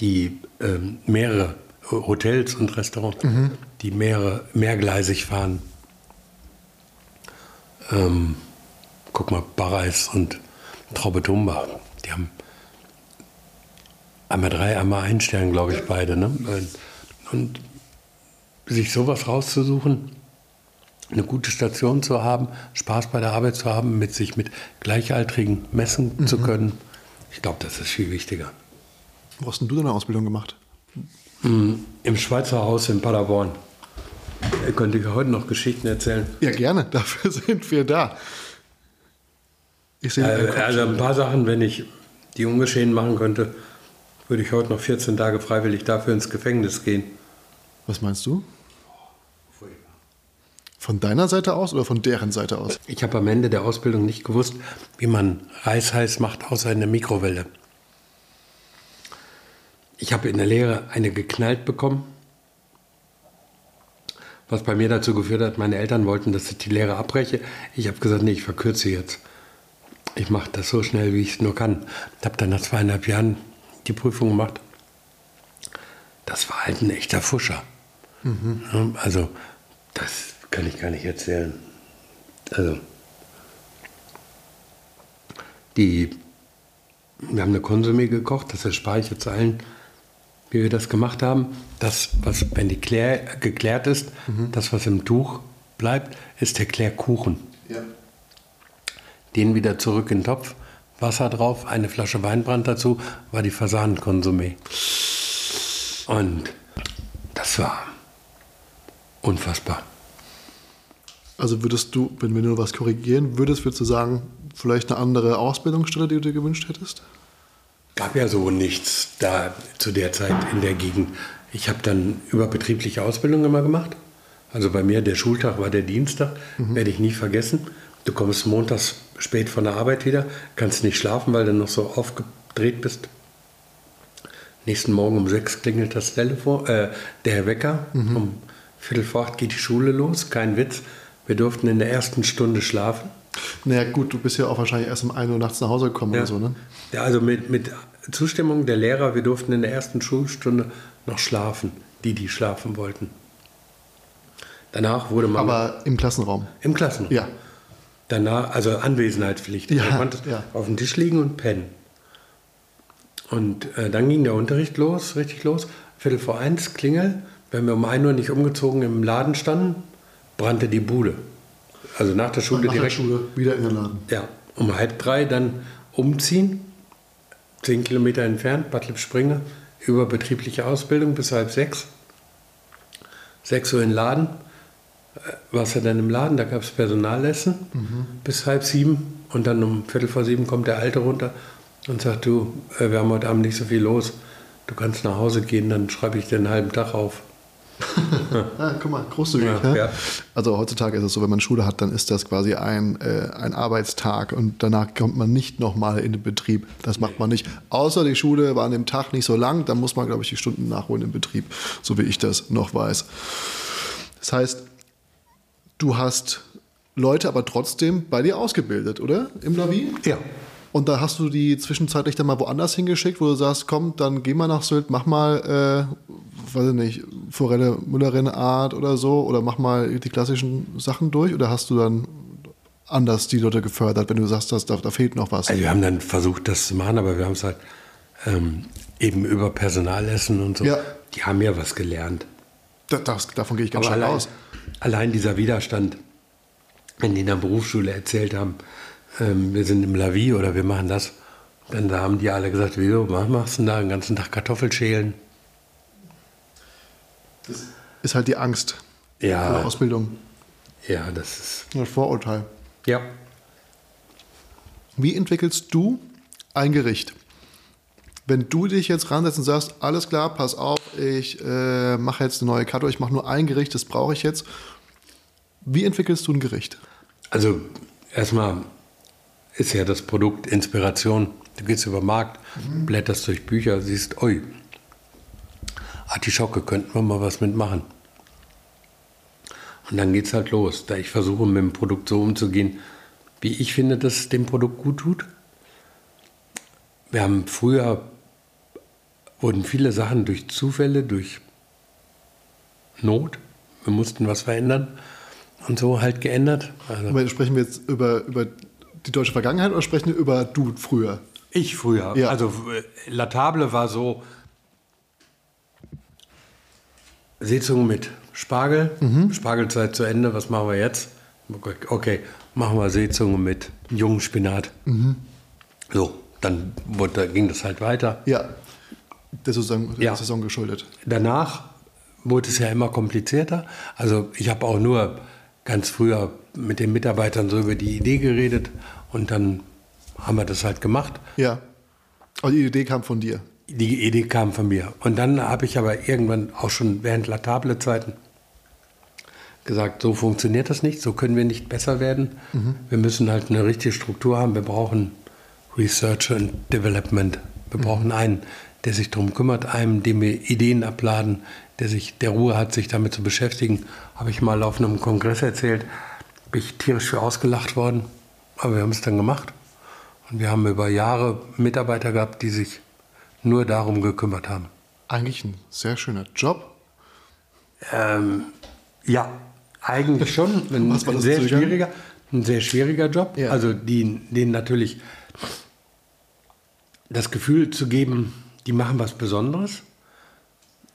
die ähm, mehrere Hotels und Restaurants, die mehrere, mehrgleisig fahren. Ähm, guck mal, Barreis und Traubetumba, die haben einmal drei, einmal ein Stern, glaube ich, beide. Ne? Und sich sowas rauszusuchen, eine gute Station zu haben, Spaß bei der Arbeit zu haben, mit sich mit Gleichaltrigen messen zu können, ich glaube, das ist viel wichtiger. wo hast denn du deine Ausbildung gemacht? Im Schweizer Haus in Paderborn. Da könnte ich heute noch Geschichten erzählen. Ja, gerne, dafür sind wir da. Ich sehe Äh, Kopf also ein paar Sachen, wenn ich die ungeschehen machen könnte, würde ich heute noch 14 Tage freiwillig dafür ins Gefängnis gehen. Was meinst du? Von deiner Seite aus oder von deren Seite aus? Ich habe am Ende der Ausbildung nicht gewusst, wie man Reis heiß macht, außer in der Mikrowelle. Ich habe in der Lehre eine geknallt bekommen, was bei mir dazu geführt hat, meine Eltern wollten, dass ich die Lehre abbreche. Ich habe gesagt, nee, ich verkürze jetzt. Ich mache das so schnell, wie ich es nur kann. Ich habe dann nach zweieinhalb Jahren die Prüfung gemacht. Das war halt ein echter Fuscher. Ja, Also, das kann ich gar nicht erzählen. Also, die, wir haben eine Konsumé gekocht, das erspare ich jetzt allen, wie wir das gemacht haben. Das, was, wenn die Klär, geklärt ist, das, was im Tuch bleibt, ist der Klärkuchen. Ja. Den wieder zurück in den Topf, Wasser drauf, eine Flasche Weinbrand dazu, war die Fasanenkonsumé. Und das war unfassbar. Also würdest du, wenn wir nur was korrigieren würdest, würdest du sagen, vielleicht eine andere Ausbildungsstelle, die du dir gewünscht hättest? gab ja so nichts da zu der Zeit in der Gegend. Ich habe dann überbetriebliche Ausbildung immer gemacht. Also bei mir der Schultag war der Dienstag, werde ich nie vergessen. Du kommst montags spät von der Arbeit wieder, kannst nicht schlafen, weil du noch so aufgedreht bist. Nächsten Morgen um sechs klingelt das Telefon, äh, der Wecker um Viertel vor acht geht die Schule los, kein Witz. Wir durften in der ersten Stunde schlafen. Naja, gut, du bist ja auch wahrscheinlich erst um 1 Uhr nachts nach Hause gekommen Ja. oder so, ne? Ja, also mit, mit Zustimmung der Lehrer, wir durften in der ersten Schulstunde noch schlafen, die, die schlafen wollten. Danach wurde man Aber im Klassenraum. im Klassenraum. Ja. Danach, also Anwesenheitspflicht. Ja, du konntest ja. auf dem Tisch liegen und pennen. Und äh, dann ging der Unterricht los, richtig los. Viertel vor eins, Klingel. Wenn wir um 1 Uhr nicht umgezogen im Laden standen, brannte die Bude. Also nach der Schule Nach der direkt. Schule wieder in den Laden. Ja, um halb drei dann umziehen, zehn Kilometer entfernt, Bad Lippspringe, über betriebliche Ausbildung bis halb sechs. Sechs Uhr in den Laden. Äh, Warst du dann im Laden, da gab es Personallessen bis halb sieben und dann um Viertel vor sieben kommt der Alte runter und sagt, du, äh, wir haben heute Abend nicht so viel los, du kannst nach Hause gehen, dann schreibe ich dir einen halben Tag auf. Ah, guck mal, großzügig. Ja, ne? ja. Also heutzutage ist es so, wenn man Schule hat, dann ist das quasi ein, äh, ein Arbeitstag und danach kommt man nicht nochmal in den Betrieb. Das macht man nicht. Außer die Schule war an dem Tag nicht so lang, dann muss man, glaube ich, die Stunden nachholen im Betrieb, so wie ich das noch weiß. Das heißt, du hast Leute aber trotzdem bei dir ausgebildet, oder? Im Navi? Ja. Und da hast du die zwischenzeitlich dann mal woanders hingeschickt, wo du sagst, komm, dann geh mal nach Sylt, mach mal, äh, weiß ich nicht, Forelle Müllerin Art oder so, oder mach mal die klassischen Sachen durch, oder hast du dann anders die Leute gefördert, wenn du sagst, dass da, da fehlt noch was? Also wir haben dann versucht, das zu machen, aber wir haben es halt ähm, eben über Personalessen und so. Ja. Die haben ja was gelernt. Da, das, davon gehe ich ganz Aber stark allein, aus. allein dieser Widerstand, wenn die in der Berufsschule erzählt haben, ähm, wir sind im Lavi oder wir machen das, dann da haben die alle gesagt, wieso, was machst du denn da den ganzen Tag Kartoffelschälen? Ist halt die Angst vor der Ja, Ausbildung. ja, das ist, Das Vorurteil. ja. Wie entwickelst du ein Gericht? Wenn du dich jetzt ransetzt und sagst, alles klar, pass auf, ich äh, mache jetzt eine neue Karte, ich mache nur ein Gericht, das brauche ich jetzt. Wie entwickelst du ein Gericht? Also erstmal ist ja das Produkt Inspiration. Du gehst über den Markt, blätterst durch Bücher, siehst, oi, Artischocke, könnten wir mal was mitmachen. Und dann geht's halt los. Da ich versuche, mit dem Produkt so umzugehen, wie ich finde, dass es dem Produkt gut tut. Wir haben früher, wurden viele Sachen durch Zufälle, durch Not, wir mussten was verändern und so halt geändert. Also sprechen wir jetzt über, über die deutsche Vergangenheit oder sprechen wir über du früher? Ich früher. Ja. Also äh, La Table war so Sitzung mit Spargel, Spargelzeit zu Ende, was machen wir jetzt? Okay, machen wir Sitzungen mit jungen Spinat. So, dann wurde, ging das halt weiter. Ja, der Saison, der Ja. Saison geschuldet. Danach wurde es ja immer komplizierter. Also ich habe auch nur ganz früher mit den Mitarbeitern so über die Idee geredet und dann haben wir das halt gemacht. Ja. Aber die Idee kam von dir. Die Idee kam von mir. Und dann habe ich aber irgendwann auch schon während Latable-Zeiten gesagt, so funktioniert das nicht, so können wir nicht besser werden. Wir müssen halt eine richtige Struktur haben. Wir brauchen Research and Development. Wir brauchen einen, der sich darum kümmert, einem, dem wir Ideen abladen, der sich der Ruhe hat, sich damit zu beschäftigen. Habe ich mal auf einem Kongress erzählt, bin ich tierisch für ausgelacht worden. Aber wir haben es dann gemacht. Und wir haben über Jahre Mitarbeiter gehabt, die sich nur darum gekümmert haben. Eigentlich ein sehr schöner Job. Ähm, ja, eigentlich schon. Ein, Was war das sehr Zögern? schwieriger, ein sehr schwieriger Job. Ja. Also die, denen natürlich das Gefühl zu geben, die machen was Besonderes.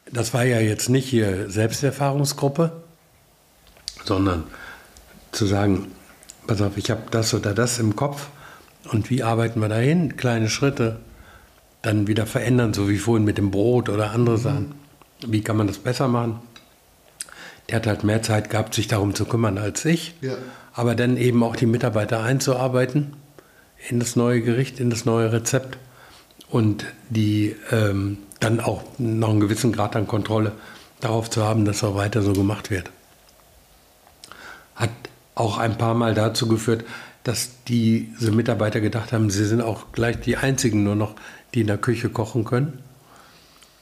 Das war ja jetzt nicht hier Selbsterfahrungsgruppe, sondern zu sagen, pass auf, ich habe das oder das im Kopf und wie arbeiten wir dahin? Kleine Schritte, dann wieder verändern, so wie vorhin mit dem Brot oder andere Sachen. Wie kann man das besser machen? Der hat halt mehr Zeit gehabt, sich darum zu kümmern als ich. Ja. Aber dann eben auch die Mitarbeiter einzuarbeiten in das neue Gericht, in das neue Rezept und die ähm, dann auch noch einen gewissen Grad an Kontrolle darauf zu haben, dass auch weiter so gemacht wird. Hat auch ein paar Mal dazu geführt, dass diese Mitarbeiter gedacht haben, sie sind auch gleich die einzigen nur noch, die in der Küche kochen können.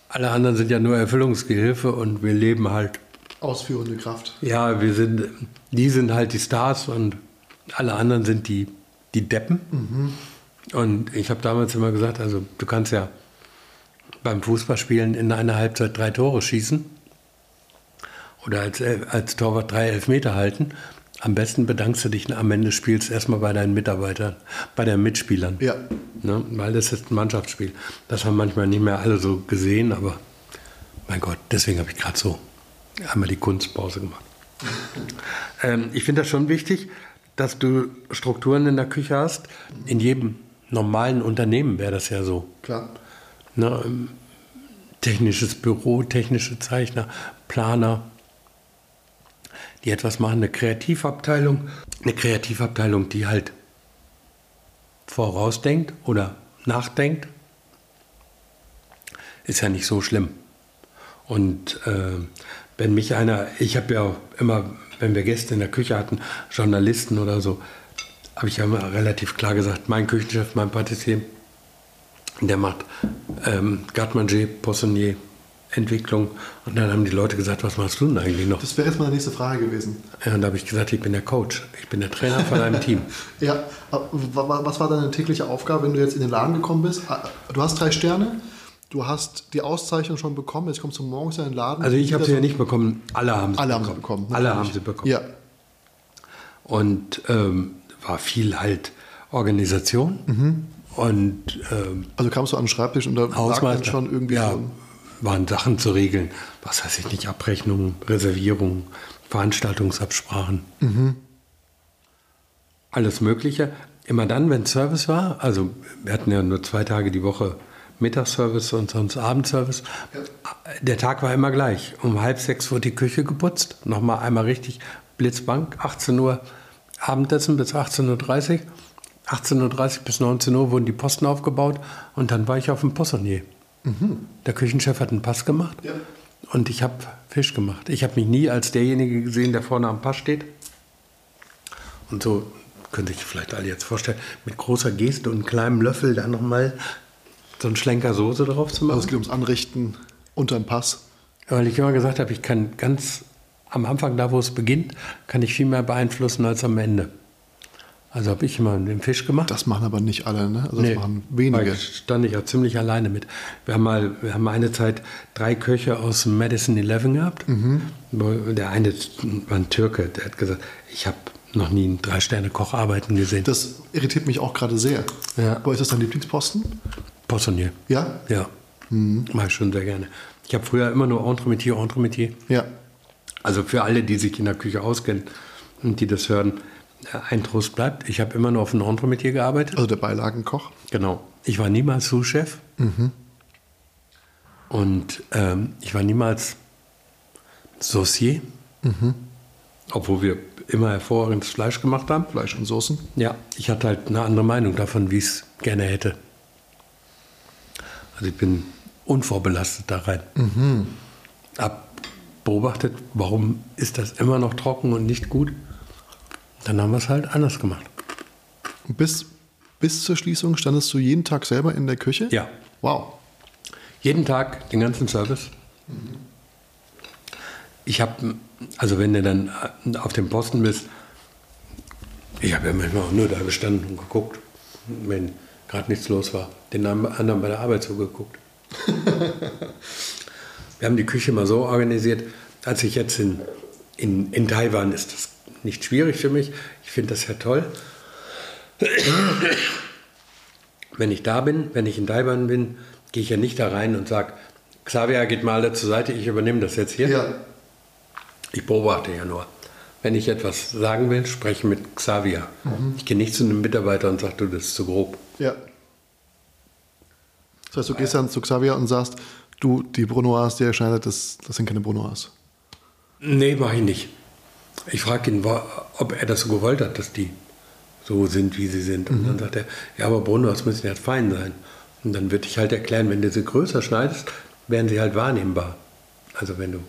Alle anderen sind ja nur Erfüllungsgehilfe und wir leben halt Ausführende Kraft. Ja, wir sind, die sind halt die Stars und alle anderen sind die, die Deppen. Und ich habe damals immer gesagt, also du kannst ja beim Fußballspielen in einer Halbzeit drei Tore schießen oder als, als Torwart drei Elfmeter halten. Am besten bedankst du dich am Ende des Spiels erstmal bei deinen Mitarbeitern, bei deinen Mitspielern. Ja. Ne? Weil das ist ein Mannschaftsspiel. Das haben manchmal nicht mehr alle so gesehen, aber mein Gott, deswegen habe ich gerade so einmal die Kunstpause gemacht. ähm, ich finde das schon wichtig, dass du Strukturen in der Küche hast. In jedem normalen Unternehmen wäre das ja so. Klar. Ne? ähm, Technisches Büro, technische Zeichner, Planer, die etwas machen, eine Kreativabteilung, eine Kreativabteilung, die halt vorausdenkt oder nachdenkt, ist ja nicht so schlimm. Und äh, wenn mich einer, ich habe ja immer, wenn wir Gäste in der Küche hatten, Journalisten oder so, habe ich ja immer relativ klar gesagt, mein Küchenchef, mein Patissier, der macht ähm, Garde-Manger, Poissonnier, Entwicklung. Und dann haben die Leute gesagt, was machst du denn eigentlich noch? Das wäre jetzt meine nächste Frage gewesen. Ja, und da habe ich gesagt, ich bin der Coach, ich bin der Trainer von einem Team. Ja, was war deine tägliche Aufgabe, wenn du jetzt in den Laden gekommen bist? Ah, Du hast drei Sterne, du hast die Auszeichnung schon bekommen, jetzt kommst du morgens in den Laden. Also ich habe sie ja nicht bekommen, alle haben sie Alle haben sie bekommen. bekommen. Alle haben sie bekommen. Ja, Und ähm, war viel halt Organisation Mhm. und ähm, also kamst du an den Schreibtisch und da lag dann schon irgendwie ja, so waren Sachen zu regeln. Was weiß ich nicht, Abrechnungen, Reservierungen, Veranstaltungsabsprachen. Mhm. Alles Mögliche. Immer dann, wenn Service war, also wir hatten ja nur zwei Tage die Woche Mittagsservice und sonst Abendservice. Der Tag war immer gleich. Um halb sechs wurde die Küche geputzt. Nochmal einmal richtig Blitzbank. 18 Uhr Abendessen bis 18.30 Uhr. 18.30 Uhr bis 19 Uhr wurden die Posten aufgebaut und dann war ich auf dem Poissonnier. Der Küchenchef hat einen Pass gemacht Ja. und ich habe Fisch gemacht. Ich habe mich nie als derjenige gesehen, der vorne am Pass steht. Und so könnte ich vielleicht alle jetzt vorstellen, mit großer Geste und einem kleinen Löffel da nochmal so einen Schlenker Soße drauf zu Also machen. es geht ums Anrichten unter den Pass. Weil ich immer gesagt habe, ich kann ganz am Anfang, da wo es beginnt, kann ich viel mehr beeinflussen als am Ende. Also habe ich immer den Fisch gemacht. Das machen aber nicht alle, ne? Also das Nee, machen weil wenige. ich stand ich ja ziemlich alleine mit. Wir haben mal, wir haben eine Zeit drei Köche aus Madison 11 gehabt. Wo- Der eine war ein Türke, der hat gesagt, ich habe noch nie einen Drei-Sterne-Koch arbeiten gesehen. Das irritiert mich auch gerade sehr. Ja. Aber ist das dein Lieblingsposten? Poissonnier. Ja? Ja, mache ich schon sehr gerne. Ich habe früher immer nur Entremetier, Entremetier. Ja. Also für alle, die sich in der Küche auskennen und die das hören, ein Trost bleibt. Ich habe immer nur auf ein Entremetier gearbeitet. Also der Beilagenkoch. Genau. Ich war niemals Sous-Chef. Und ähm, ich war niemals Saucier. Obwohl wir immer hervorragendes Fleisch gemacht haben. Fleisch und Soßen. Ja, ich hatte halt eine andere Meinung davon, wie ich es gerne hätte. Also ich bin unvorbelastet da rein. Hab beobachtet, warum ist das immer noch trocken und nicht gut. Dann haben wir es halt anders gemacht. Bis, bis zur Schließung standest du jeden Tag selber in der Küche? Ja. Wow. Jeden Tag den ganzen Service. Ich habe, also wenn du dann äh, auf dem Posten bist, ich habe ja manchmal auch nur da gestanden und geguckt, wenn gerade nichts los war, den anderen bei der Arbeit zugeguckt. Wir haben die Küche mal so organisiert, als ich jetzt in, in, in Taiwan ist das nicht schwierig für mich. Ich finde das ja toll. Wenn ich da bin, wenn ich in Taiwan bin, gehe ich ja nicht da rein und sage, Xavier geht mal da zur Seite, ich übernehme das jetzt hier. Ja. Ich beobachte ja nur. Wenn ich etwas sagen will, spreche mit Xavier. Ich gehe nicht zu einem Mitarbeiter und sage, du, das ist zu grob. Ja. Das heißt, du gehst dann zu Xavier und sagst, du, die Brunoise, die er schneidet, das, das sind keine Brunoise. Nee, mache ich nicht. Ich frage ihn, ob er das so gewollt hat, dass die so sind, wie sie sind. Und dann sagt er, ja, aber Bruno, das müssen ja fein sein. Und dann würde ich halt erklären, wenn du sie größer schneidest, werden sie halt wahrnehmbar. Also wenn du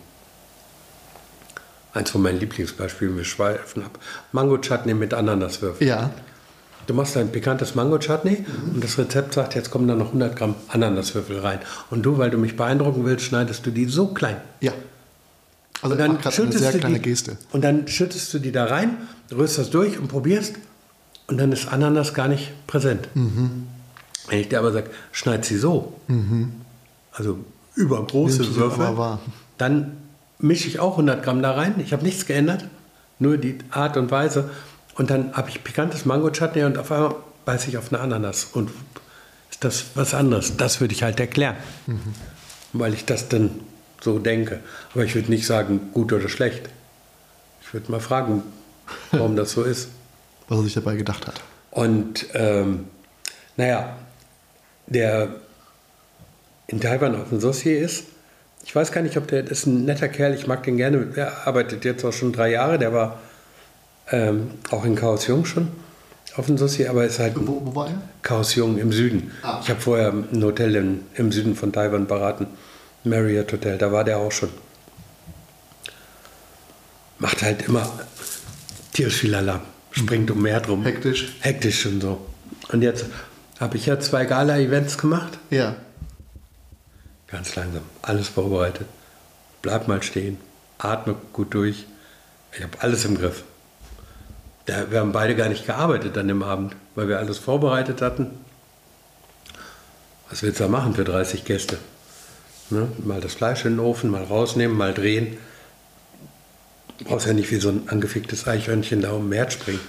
eins von meinen Lieblingsbeispielen, wir schweifen ab, Mango-Chutney mit Ananaswürfeln. Ja. Du machst ein pikantes Mango-Chutney und das Rezept sagt, jetzt kommen da noch 100 Gramm Ananaswürfel rein. Und du, weil du mich beeindrucken willst, schneidest du die so klein. Ja. Also und dann eine schüttest sehr du kleine die, Geste. Und dann schüttest du die da rein, rührst das durch und probierst. Und dann ist Ananas gar nicht präsent. Mhm. Wenn ich dir aber sage, schneid sie so, also übergroße Nimmst du sie Würfel, dann mische ich auch 100 Gramm da rein. Ich habe nichts geändert, nur die Art und Weise. Und dann habe ich pikantes Mango-Chutney und auf einmal beiße ich auf eine Ananas. Und ist das was anderes? Das würde ich halt erklären, weil ich das dann so denke. Aber ich würde nicht sagen, gut oder schlecht. Ich würde mal fragen, warum das so ist. Was er sich dabei gedacht hat. Und ähm, naja, der in Taiwan auf dem Dossier ist, ich weiß gar nicht, ob der, das ist ein netter Kerl, ich mag den gerne, der arbeitet jetzt auch schon drei Jahre, der war ähm, auch in Chaos Jung schon auf dem Dossier, aber ist halt Wo, wo war er? Chaos Jung im Süden. Ah. Ich habe vorher ein Hotel im, im Süden von Taiwan beraten, Marriott Hotel, da war der auch schon. Macht halt immer tierisch viel Alarm, springt um Meer drum. Hektisch. Hektisch und so. Und jetzt habe ich ja zwei Gala-Events gemacht, Ja. ganz langsam, alles vorbereitet. Bleib mal stehen, atme gut durch. Ich habe alles im Griff. Da, wir haben beide gar nicht gearbeitet an dem Abend, weil wir alles vorbereitet hatten. Was willst du da machen für 30 Gäste? Ne? Mal das Fleisch in den Ofen, mal rausnehmen, mal drehen. Du brauchst ja nicht wie so ein angeficktes Eichhörnchen da um den Herd springen.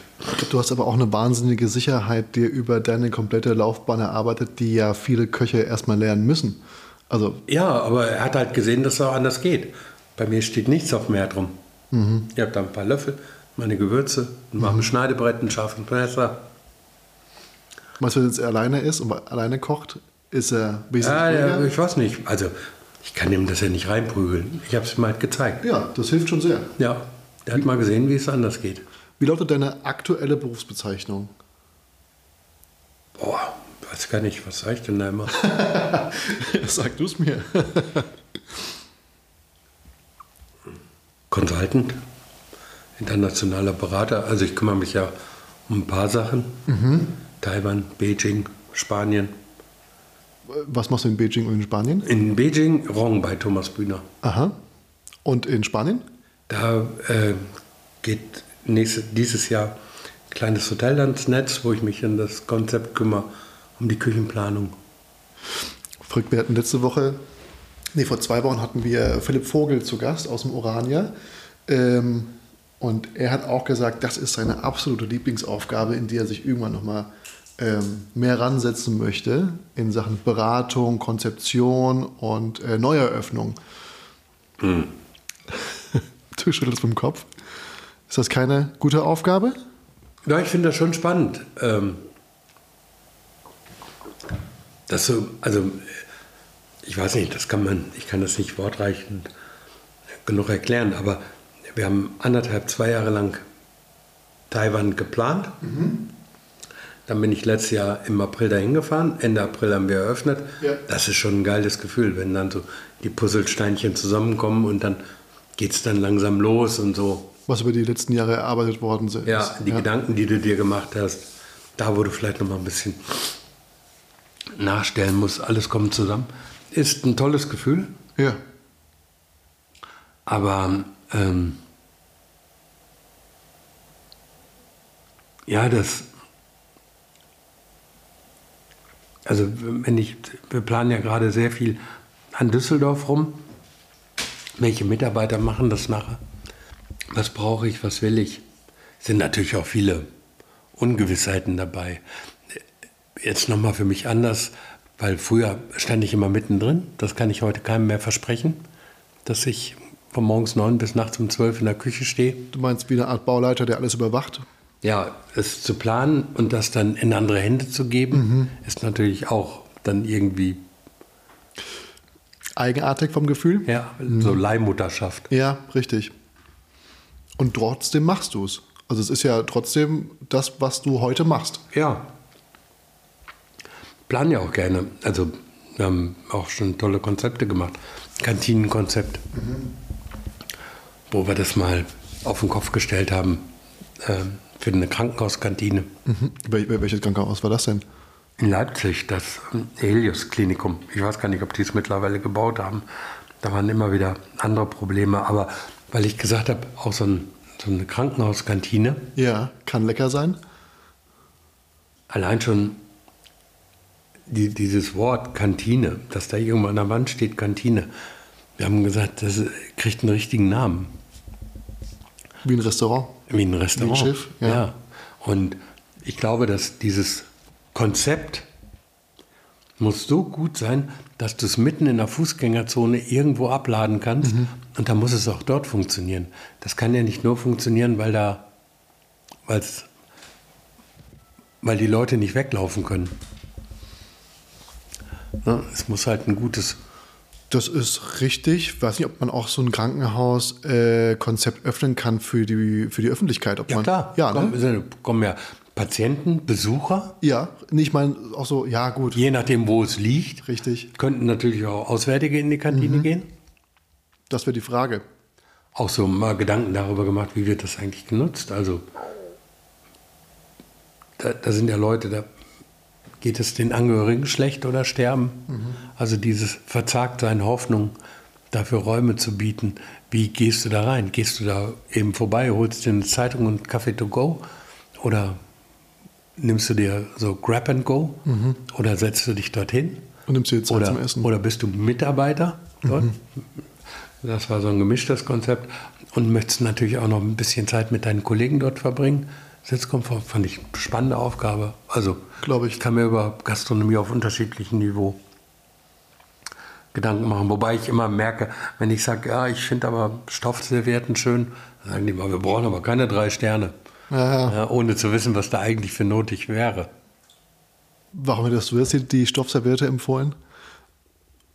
Du hast aber auch eine wahnsinnige Sicherheit dir über deine komplette Laufbahn erarbeitet, die ja viele Köche erstmal lernen müssen. Also, Ja, aber er hat halt gesehen, dass es auch anders geht. Bei mir steht nichts auf dem Herd rum. Ich habe da ein paar Löffel, meine Gewürze, ein warmes Schneidebrett, ein scharfes Messer. du, wenn er alleine ist und alleine kocht, ist er wesentlich Ja, ja, ruhiger? ich weiß nicht. Also, ich kann ihm das ja nicht reinprügeln. Ich habe es ihm halt gezeigt. Ja, das hilft schon sehr. Ja, der hat mal gesehen, wie es anders geht. Wie lautet deine aktuelle Berufsbezeichnung? Boah, weiß gar nicht, was sag ich denn da immer? Sag du es mir. Consultant, internationaler Berater. Also ich kümmere mich ja um ein paar Sachen. Taiwan, Beijing, Spanien. Was machst du in Beijing und in Spanien? In Beijing Rong bei Thomas Bühner. Aha. Und in Spanien? Da äh, geht nächste, dieses Jahr ein kleines Hotel ans Netz, wo ich mich um das Konzept kümmere, um die Küchenplanung. Frick, wir hatten letzte Woche, nee, vor zwei Wochen hatten wir Philipp Vogel zu Gast aus dem Orania. Ähm, und er hat auch gesagt, das ist seine absolute Lieblingsaufgabe, in die er sich irgendwann nochmal ähm, mehr ransetzen möchte in Sachen Beratung, Konzeption und äh, Neueröffnung. Du schüttelst mit dem Kopf. Ist das keine gute Aufgabe? Ja, ich finde das schon spannend. Ähm, das so, also ich weiß nicht, das kann man, ich kann das nicht wortreichend genug erklären, aber wir haben anderthalb, zwei Jahre lang Taiwan geplant. Dann bin ich letztes Jahr im April dahin gefahren. Ende April haben wir eröffnet. Ja. Das ist schon ein geiles Gefühl, wenn dann so die Puzzlesteinchen zusammenkommen und dann geht es dann langsam los und so. Was über die letzten Jahre erarbeitet worden ist. Ja, die Gedanken, die du dir gemacht hast, da wo du vielleicht noch mal ein bisschen nachstellen musst, alles kommt zusammen, ist ein tolles Gefühl. Ja. Aber ähm, ja, das. Also, wenn ich, wir planen ja gerade sehr viel an Düsseldorf rum. Welche Mitarbeiter machen das nachher? Was brauche ich, was will ich? Sind natürlich auch viele Ungewissheiten dabei. Jetzt nochmal für mich anders, weil früher stand ich immer mittendrin. Das kann ich heute keinem mehr versprechen, dass ich von morgens neun bis nachts um zwölf in der Küche stehe. Du meinst wie eine Art Bauleiter, der alles überwacht? Ja, es zu planen und das dann in andere Hände zu geben, ist natürlich auch dann irgendwie Eigenartig vom Gefühl? ja, so Leihmutterschaft. Ja, richtig. Und trotzdem machst du es. Also es ist ja trotzdem das, was du heute machst. Ja. Planen ja auch gerne. Also wir haben auch schon tolle Konzepte gemacht. Kantinenkonzept, wo wir das mal auf den Kopf gestellt haben ähm, für eine Krankenhauskantine. Mhm. Wel wel- welches Krankenhaus war das denn? In Leipzig, das Helios-Klinikum. Ich weiß gar nicht, ob die es mittlerweile gebaut haben. Da waren immer wieder andere Probleme, aber weil ich gesagt habe, auch so, ein, so eine Krankenhauskantine, Ja, kann lecker sein. allein schon die, dieses Wort Kantine, dass da irgendwo an der Wand steht Kantine. Wir haben gesagt, das kriegt einen richtigen Namen, Wie ein Restaurant. wie ein Restaurant. Schiff, ja. Und ich glaube, dass dieses Konzept muss so gut sein, dass du es mitten in der Fußgängerzone irgendwo abladen kannst und dann muss es auch dort funktionieren. Das kann ja nicht nur funktionieren, weil da, weil's, weil die Leute nicht weglaufen können. Ne, Es muss halt ein gutes Das ist richtig. Ich weiß nicht, ob man auch so ein Krankenhaus-Konzept äh, öffnen kann für die, für die Öffentlichkeit. Ob Ja man, klar, Ja, kommen, ne? sind- kommen ja Patienten, Besucher, ja, nicht mal auch so, ja gut, je nachdem, wo es liegt. richtig. Könnten natürlich auch Auswärtige in die Kantine Mhm. gehen. Das wäre die Frage. Auch so mal Gedanken darüber gemacht, wie wird das eigentlich genutzt. Also da, da sind ja Leute, da geht es den Angehörigen schlecht oder sterben. Also dieses Verzagtsein, Hoffnung, dafür Räume zu bieten. Wie gehst du da rein? Gehst du da eben vorbei, holst dir eine Zeitung und Kaffee to go? Oder nimmst du dir so Grab and Go? Oder setzt du dich dorthin? Und nimmst dir Zeit oder, zum Essen. Mhm. Oder bist du Mitarbeiter dort? Das war so ein gemischtes Konzept. Und möchtest natürlich auch noch ein bisschen Zeit mit deinen Kollegen dort verbringen. Sitzkomfort fand ich eine spannende Aufgabe. Also, Glaube ich. kann mir über Gastronomie auf unterschiedlichem Niveau Gedanken machen. Wobei ich immer merke, wenn ich sage, ja, ich finde aber Stoffservietten schön, dann sagen die mal, wir brauchen aber keine drei Sterne. Ja, Ja, ohne zu wissen, was da eigentlich für notig wäre. Warum hättest du jetzt die- Stoffserviette empfohlen?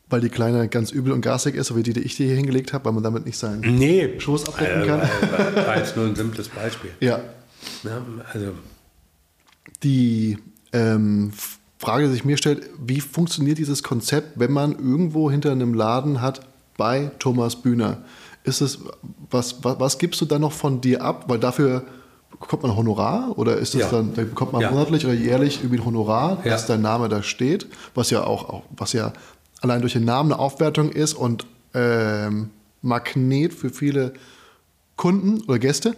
Weil die kleine ganz übel und garstig ist, so wie die, die ich dir hier hingelegt habe, weil man damit nicht sein. Nee, Schoß abdecken äh, kann? War, war, war jetzt nur ein simples Beispiel. Ja, Ja, also, die ähm, Frage, die sich mir stellt, wie funktioniert dieses Konzept, wenn man irgendwo hinter einem Laden hat bei Thomas Bühner? Ist es, was, was, was gibst du dann noch von dir ab? Weil dafür bekommt man Honorar oder ist es Ja. dann, da bekommt man Ja. monatlich oder jährlich irgendwie ein Honorar, Ja. dass dein Name da steht, was ja auch, auch was ja allein durch den Namen eine Aufwertung ist und ähm, Magnet für viele Kunden oder Gäste.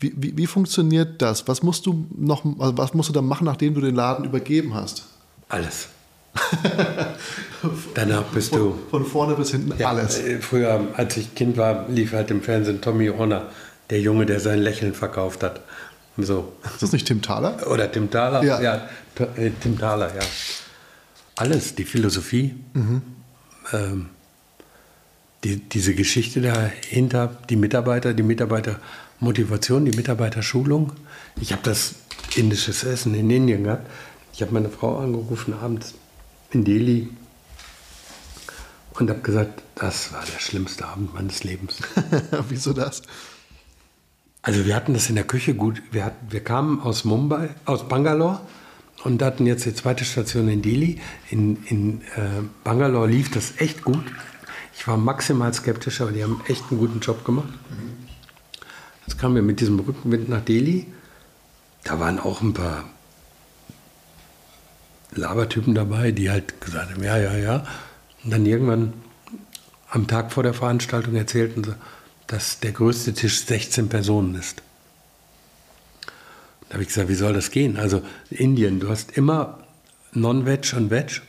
Wie, wie, wie funktioniert das? Was musst du noch, also was musst du dann machen, nachdem du den Laden übergeben hast? alles. Danach bist du. Von vorne bis hinten Ja, alles. äh, Früher, als ich Kind war, lief halt im Fernsehen Tommy Horner, der Junge, der sein Lächeln verkauft hat. So. Ist das nicht Tim Thaler? Oder Tim Thaler. Ja. T- äh, Tim Thaler, ja. Alles, die Philosophie, ähm, die, diese Geschichte dahinter, die Mitarbeiter, die Mitarbeitermotivation, die Mitarbeiterschulung. Ich habe das indisches Essen in Indien gehabt. Ich habe meine Frau angerufen abends in Delhi und habe gesagt, das war der schlimmste Abend meines Lebens. Wieso das? Also wir hatten das in der Küche gut. Wir, hatten, wir kamen aus Mumbai, aus Bangalore und hatten jetzt die zweite Station in Delhi. In, in äh, Bangalore lief das echt gut. Ich war maximal skeptisch, aber die haben echt einen guten Job gemacht. Jetzt kamen wir mit diesem Rückenwind nach Delhi. Da waren auch ein paar Labertypen dabei, die halt gesagt haben, ja, ja, ja. Und dann irgendwann am Tag vor der Veranstaltung erzählten sie, dass der größte Tisch 16 Personen ist. Da habe ich gesagt, wie soll das gehen? Also Indien, du hast immer Non-Veg und Veg.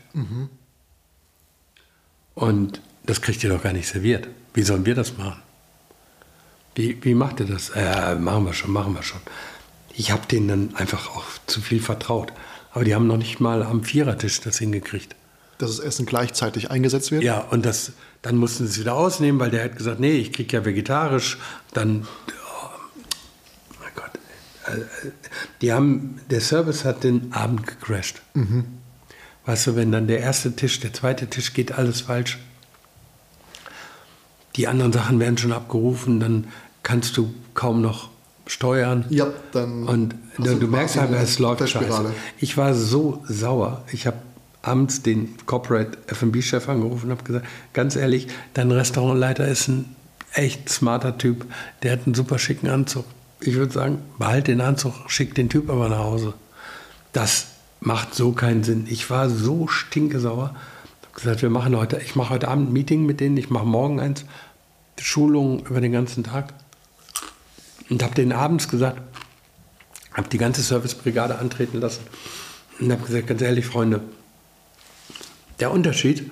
Und das kriegt ihr doch gar nicht serviert. Wie sollen wir das machen? Wie, wie macht ihr das? Äh, machen wir schon, machen wir schon. Ich habe denen dann einfach auch zu viel vertraut. Aber die haben noch nicht mal am Vierertisch das hingekriegt. Dass das Essen gleichzeitig eingesetzt wird? Ja, und das, dann mussten sie es wieder ausnehmen, weil der hat gesagt, nee, ich kriege ja vegetarisch. Dann, oh, mein Gott. Äh, äh, Die haben, der Service hat den Abend gecrashed. Weißt du, wenn dann der erste Tisch, der zweite Tisch geht alles falsch. Die anderen Sachen werden schon abgerufen, dann kannst du kaum noch steuern. Ja, dann Und hast du, du merkst halt, es läuft scheiße. Ich war so sauer. Ich habe abends den Corporate F&B-Chef angerufen und habe gesagt, ganz ehrlich, dein Restaurantleiter ist ein echt smarter Typ. Der hat einen super schicken Anzug. Ich würde sagen, behalt den Anzug, schick den Typ aber nach Hause. Das macht so keinen Sinn. Ich war so stinkesauer. Ich habe gesagt, wir machen heute, ich mache heute Abend ein Meeting mit denen, ich mache morgen eins. Schulungen über den ganzen Tag und habe denen abends gesagt, habe die ganze Servicebrigade antreten lassen und habe gesagt, ganz ehrlich, Freunde, der Unterschied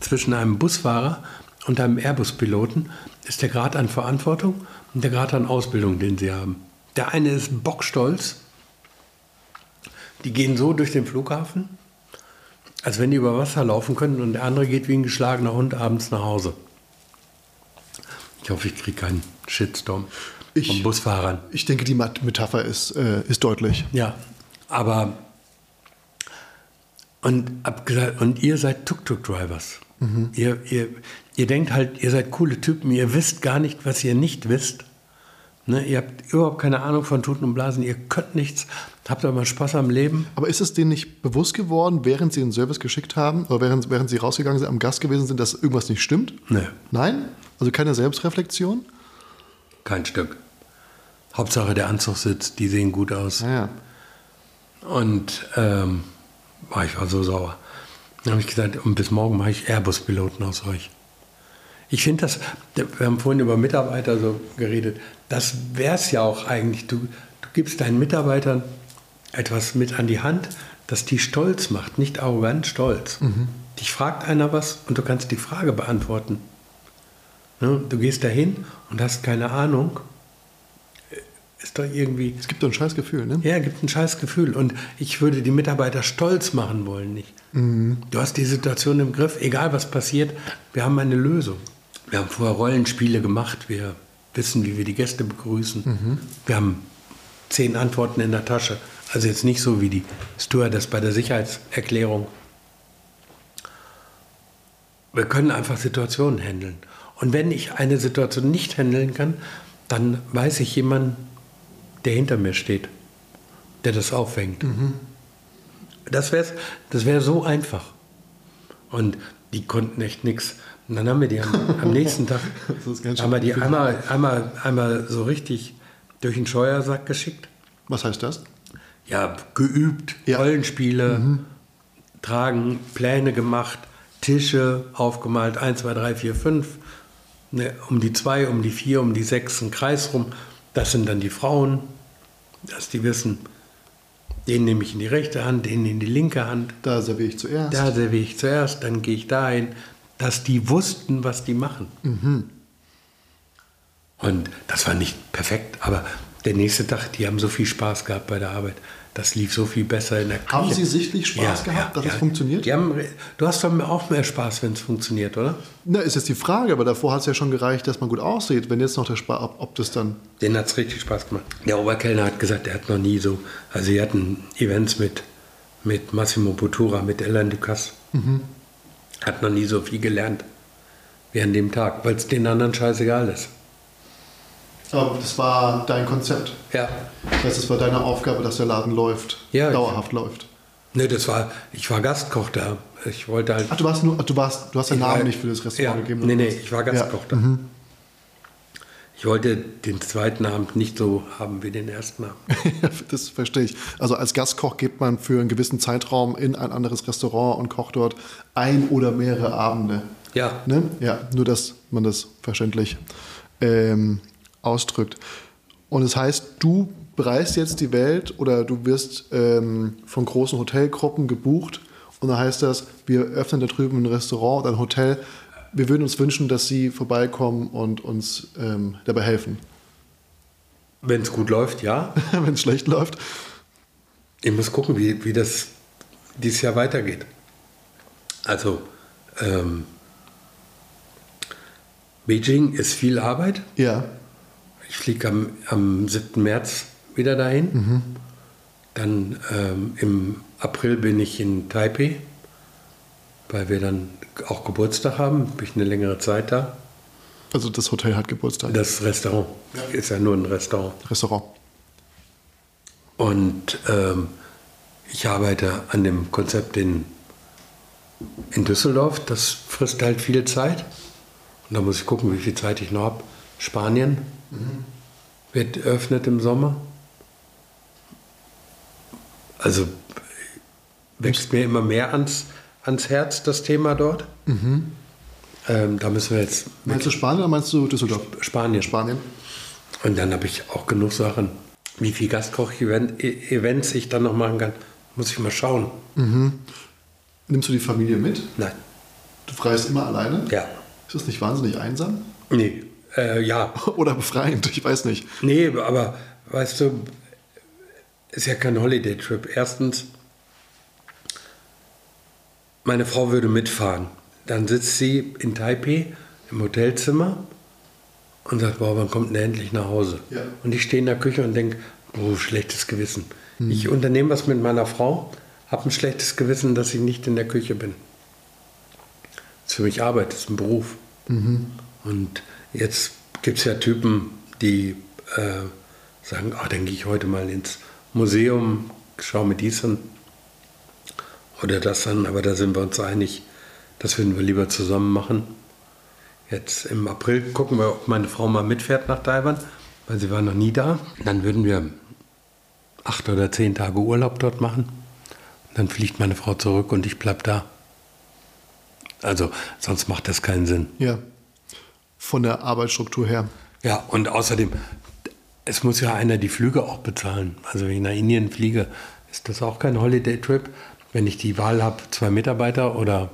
zwischen einem Busfahrer und einem Airbus-Piloten ist der Grad an Verantwortung und der Grad an Ausbildung, den sie haben. Der eine ist bockstolz, die gehen so durch den Flughafen, als wenn die über Wasser laufen können und der andere geht wie ein geschlagener Hund abends nach Hause. Ich hoffe, ich kriege keinen Shitstorm Ich- von Busfahrern. Ich denke, die Metapher ist, äh, ist deutlich. Ja, aber und, und ihr seid Tuk-Tuk-Drivers. Ihr, ihr, ihr denkt halt, ihr seid coole Typen, ihr wisst gar nicht, was ihr nicht wisst. Ne, ihr habt überhaupt keine Ahnung von Tuten und Blasen, ihr könnt nichts, habt aber Spaß am Leben. Aber ist es denen nicht bewusst geworden, während sie den Service geschickt haben oder während, während sie rausgegangen sind, am Gast gewesen sind, dass irgendwas nicht stimmt? Nö, Nein? Also keine Selbstreflexion? Kein Stück. Hauptsache der Anzug sitzt, die sehen gut aus. Naja. Und ähm, ich war so sauer. Dann habe ich gesagt, und bis morgen mache ich Airbus-Piloten aus euch. Ich finde das, wir haben vorhin über Mitarbeiter so geredet, das wäre es ja auch eigentlich. Du, du gibst deinen Mitarbeitern etwas mit an die Hand, das die stolz macht, nicht arrogant, stolz. Dich fragt einer was und du kannst die Frage beantworten. Ne? Du gehst dahin und hast keine Ahnung. Ist doch irgendwie. Es gibt doch ein scheiß Gefühl, ne? Ja, gibt ein scheiß Gefühl. Und ich würde die Mitarbeiter stolz machen wollen, nicht? Du hast die Situation im Griff, egal was passiert, wir haben eine Lösung. Wir haben vorher Rollenspiele gemacht, wir wissen, wie wir die Gäste begrüßen. Wir haben zehn Antworten in der Tasche. Also jetzt nicht so wie die Stewardess bei der Sicherheitserklärung. Wir können einfach Situationen handeln. Und wenn ich eine Situation nicht handeln kann, dann weiß ich jemanden, der hinter mir steht, der das auffängt. Das wäre das wär so einfach. Und die konnten echt nichts. Und dann haben wir die am, am nächsten Tag haben wir die einmal, einmal, einmal so richtig durch den Scheuersack geschickt. Was heißt das? Ja, geübt, Ja. Rollenspiele, tragen, Pläne gemacht, Tische aufgemalt, 1, 2, 3, 4, 5. Ne, um die 2, um die 4, um die 6, ein Kreis rum. Das sind dann die Frauen, dass die wissen, den nehme ich in die rechte Hand, den in die linke Hand. Da serviere ich zuerst. Da serviere ich zuerst, dann gehe ich dahin, dass die wussten, was die machen. Und das war nicht perfekt, aber der nächste Tag, die haben so viel Spaß gehabt bei der Arbeit. Das lief so viel besser in der Küche. Haben Sie sichtlich Spaß gehabt, dass es funktioniert? Haben, du hast doch auch mehr Spaß, wenn es funktioniert, oder? Na, ist jetzt die Frage, aber davor hat es ja schon gereicht, dass man gut aussieht. Wenn jetzt noch der Spaß, ob, ob das dann. Den hat es richtig Spaß gemacht. Der Oberkellner hat gesagt, er hat noch nie so. Also, sie hatten Events mit, mit Massimo Bottura, mit Alain Ducasse. Hat noch nie so viel gelernt wie an dem Tag, weil es den anderen scheißegal ist. Aber das war dein Konzept. Ja. Das heißt, es war deine Aufgabe, dass der Laden läuft. Ja, ich- dauerhaft läuft. Ne, das war, ich war Gastkoch da. Ich wollte halt. Ach, du warst nur, du warst, du hast den Ich Namen war- nicht für das Restaurant ja, gegeben. Nee, nee, ich war Gastkoch da. Ich wollte den zweiten Abend nicht so haben wie den ersten Abend. Ja, das verstehe ich. Also als Gastkoch geht man für einen gewissen Zeitraum in ein anderes Restaurant und kocht dort ein oder mehrere Abende. Ja, Ne? Ja, nur dass man das verständlich ähm, ausdrückt. Und das heißt, du bereist jetzt die Welt oder du wirst ähm, von großen Hotelgruppen gebucht und dann heißt das, wir öffnen da drüben ein Restaurant oder ein Hotel. Wir würden uns wünschen, dass Sie vorbeikommen und uns ähm, dabei helfen. wenn es gut läuft, ja. Wenn es schlecht läuft. Ich muss gucken, wie, wie das dieses Jahr weitergeht. Also, ähm, Beijing ist viel Arbeit. Ja. Ich fliege am, am 7. März wieder dahin. Dann ähm, im April bin ich in Taipei, weil wir dann auch Geburtstag haben. Bin ich eine längere Zeit da. Also das Hotel hat Geburtstag. Das Restaurant ist ja nur ein Restaurant. Restaurant. Und ähm, ich arbeite an dem Konzept in, in Düsseldorf. Das frisst halt viel Zeit. Und da muss ich gucken, wie viel Zeit ich noch habe. Spanien wird eröffnet im Sommer. Also wächst mir immer mehr ans, ans Herz, das Thema dort. Ähm, da müssen wir jetzt Meinst du Spanien oder meinst du Düsseldorf? Spanien. Spanien. Und dann habe ich auch genug Sachen. Wie viel Gastkoch-Events ich dann noch machen kann, muss ich mal schauen. Nimmst du die Familie mit? Nein. Du freist immer alleine? Ja. Ist das nicht wahnsinnig einsam? Nee. Äh, ja. Oder befreiend? Ich weiß nicht. Nee, aber weißt du, ist ja kein Holiday-Trip. Erstens, meine Frau würde mitfahren. Dann sitzt sie in Taipei im Hotelzimmer und sagt, boah, wann kommt denn endlich nach Hause? Ja. Und ich stehe in der Küche und denke, oh, schlechtes Gewissen. Ich unternehme was mit meiner Frau, habe ein schlechtes Gewissen, dass ich nicht in der Küche bin. Das ist für mich Arbeit, das ist ein Beruf. Und jetzt gibt es ja Typen, die äh, sagen, ach, dann gehe ich heute mal ins Museum, schaue mir dies an oder das an, aber da sind wir uns einig, das würden wir lieber zusammen machen. Jetzt im April gucken wir, ob meine Frau mal mitfährt nach Taiwan, weil sie war noch nie da. Dann würden wir acht oder zehn Tage Urlaub dort machen. Dann fliegt meine Frau zurück und ich bleib da. Also sonst macht das keinen Sinn. Ja. Von der Arbeitsstruktur her. Ja, und außerdem, es muss ja einer die Flüge auch bezahlen. Also wenn ich nach Indien fliege, ist das auch kein Holiday-Trip. Wenn ich die Wahl habe, zwei Mitarbeiter oder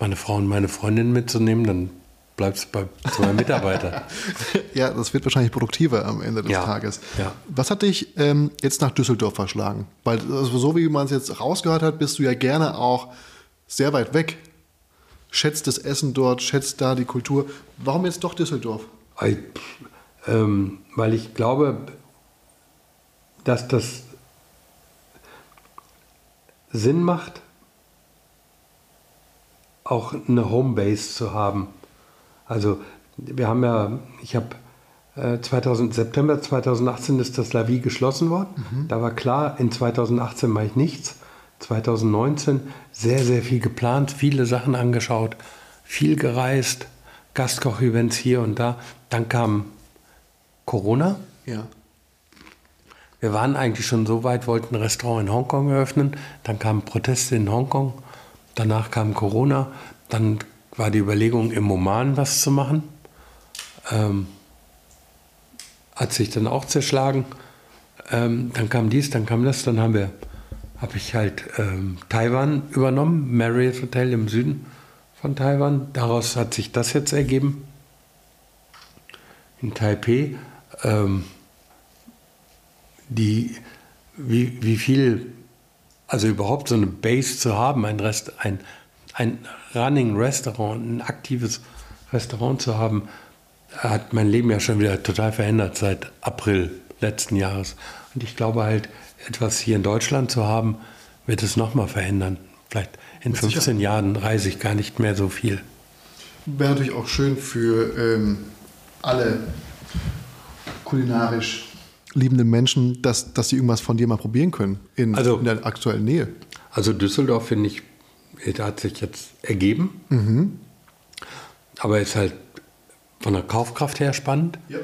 meine Frau und meine Freundin mitzunehmen, dann bleibt es bei zwei Mitarbeitern. Ja, das wird wahrscheinlich produktiver am Ende des Ja, Tages. ja. Was hat dich ähm, jetzt nach Düsseldorf verschlagen? Weil also so wie man es jetzt rausgehört hat, bist du ja gerne auch sehr weit weg. Schätzt das Essen dort, schätzt da die Kultur. Warum jetzt doch Düsseldorf? Ich, ähm, weil ich glaube, dass das Sinn macht, auch eine Homebase zu haben. Also wir haben ja, ich habe äh, 2000, September 2018 ist das Lavi geschlossen worden. Da war klar, in 2018 mache ich nichts. 2019 sehr, sehr viel geplant, viele Sachen angeschaut, viel gereist, Gastkoch-Events hier und da. Dann kam Corona. Ja. Wir waren eigentlich schon so weit, wollten ein Restaurant in Hongkong eröffnen. Dann kamen Proteste in Hongkong. Danach kam Corona. Dann war die Überlegung, im Oman was zu machen. Ähm, hat sich dann auch zerschlagen. Ähm, dann kam dies, dann kam das. Dann haben wir, habe ich halt ähm, Taiwan übernommen, Marriott Hotel im Süden von Taiwan. Daraus hat sich das jetzt ergeben. In Taipei. Ähm, die, wie, wie viel, also überhaupt so eine Base zu haben, ein, Rest, ein, ein Running Restaurant, ein aktives Restaurant zu haben, hat mein Leben ja schon wieder total verändert seit April letzten Jahres. Und ich glaube halt, etwas hier in Deutschland zu haben, wird es nochmal verändern. Vielleicht in 15 Jahren reise ich gar nicht mehr so viel. Wäre natürlich auch schön für ähm, alle kulinarisch liebenden Menschen, dass, dass sie irgendwas von dir mal probieren können in, Also- in der aktuellen Nähe. Also Düsseldorf finde ich, da hat sich jetzt ergeben. Aber ist halt von der Kaufkraft her spannend. Ja.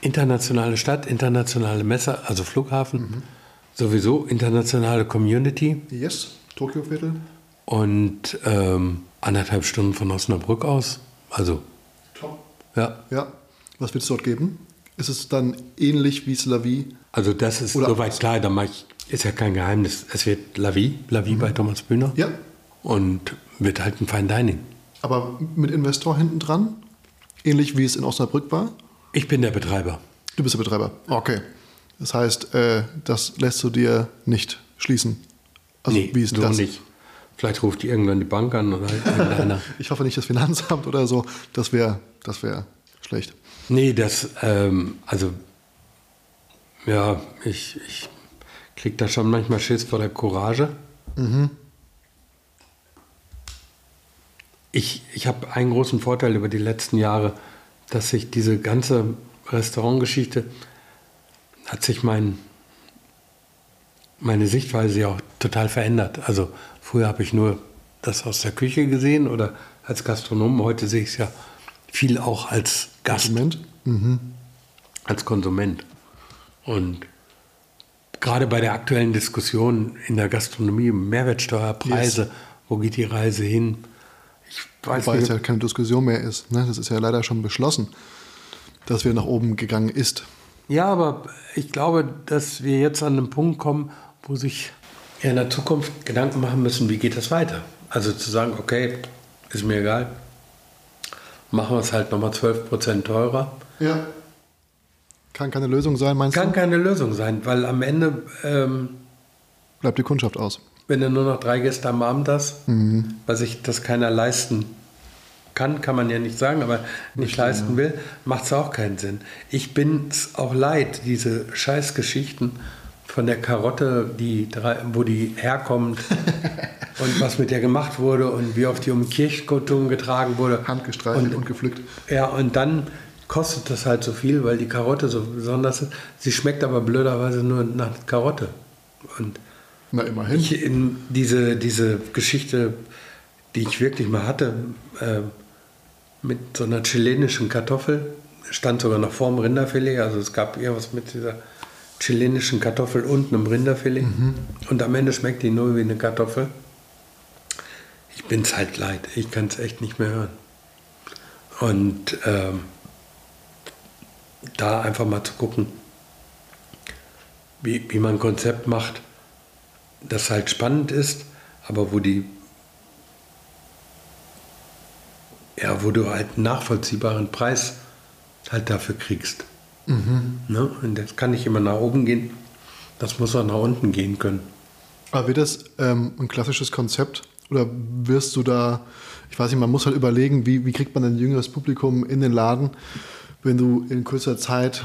Internationale Stadt, internationale Messe, also Flughafen. Sowieso internationale Community. Yes, Tokio-Viertel. Und ähm, anderthalb Stunden von Osnabrück aus. Also, Top. ja. Ja. Was wird es dort geben? Ist es dann ähnlich wie Slavi? Also das ist Oder soweit klar, da ich, ist ja kein Geheimnis. Es wird La Vie, La Vie bei Thomas Bühner. Ja. Und wird halt ein Fine Dining. Aber mit Investor hinten dran? Ähnlich wie es in Osnabrück war? Ich bin der Betreiber. Du bist der Betreiber. Okay. Das heißt, äh, das lässt du dir nicht schließen. Also nee, wie ist so das? nicht. Vielleicht ruft die irgendwann die Bank an oder irgendeiner. Ich hoffe nicht das Finanzamt oder so. Das wäre das wär schlecht. nee, das, ähm, also, ja, ich, ich krieg da schon manchmal Schiss vor der Courage. Ich, ich habe einen großen Vorteil über die letzten Jahre, dass sich diese ganze Restaurantgeschichte, hat sich mein, meine Sichtweise ja auch total verändert. Also früher habe ich nur das aus der Küche gesehen oder als Gastronom. Heute sehe ich es ja viel auch als Gast, Moment. als Konsument. Und gerade bei der aktuellen Diskussion in der Gastronomie, Mehrwertsteuerpreise, Yes. wo geht die Reise hin? Ich weiß Weil es ja keine Diskussion mehr ist. Ne? Das ist ja leider schon beschlossen, dass wir nach oben gegangen ist. Ja, aber ich glaube, dass wir jetzt an einen Punkt kommen, wo sich in der Zukunft Gedanken machen müssen, wie geht das weiter. Also zu sagen, okay, ist mir egal, machen wir es halt nochmal 12% teurer. Ja. Kann keine Lösung sein, meinst Kann du? keine Lösung sein, weil am Ende, ähm, Bleibt die Kundschaft aus. Wenn du nur noch drei Gäste am Abend hast, weil sich das keiner leisten kann, kann man ja nicht sagen, aber nicht leisten will, macht es auch keinen Sinn. Ich bin es auch leid, diese Scheißgeschichten von der Karotte, die drei, wo die herkommt und was mit der gemacht wurde und wie oft die um Kirchgottung getragen wurde. Handgestreichelt und, und gepflückt. ja, und dann kostet das halt so viel, weil die Karotte so besonders ist. Sie schmeckt aber blöderweise nur nach Karotte. Und Na, immerhin. ich in diese, diese Geschichte, die ich wirklich mal hatte, äh, mit so einer chilenischen Kartoffel, stand sogar noch vorm Rinderfilet, also es gab eher was mit dieser chilenischen Kartoffel und einem Rinderfilet. Und am Ende schmeckt die nur wie eine Kartoffel. Ich bin es halt leid, ich kann es echt nicht mehr hören. Und ähm, da einfach mal zu gucken, wie, wie man ein Konzept macht, das halt spannend ist, aber wo die ja, wo du halt einen nachvollziehbaren Preis halt dafür kriegst. Ne? Und das kann nicht immer nach oben gehen, das muss auch nach unten gehen können. Aber wird das ähm, ein klassisches Konzept oder wirst du da, ich weiß nicht, man muss halt überlegen, wie, wie kriegt man ein jüngeres Publikum in den Laden, wenn du in kurzer Zeit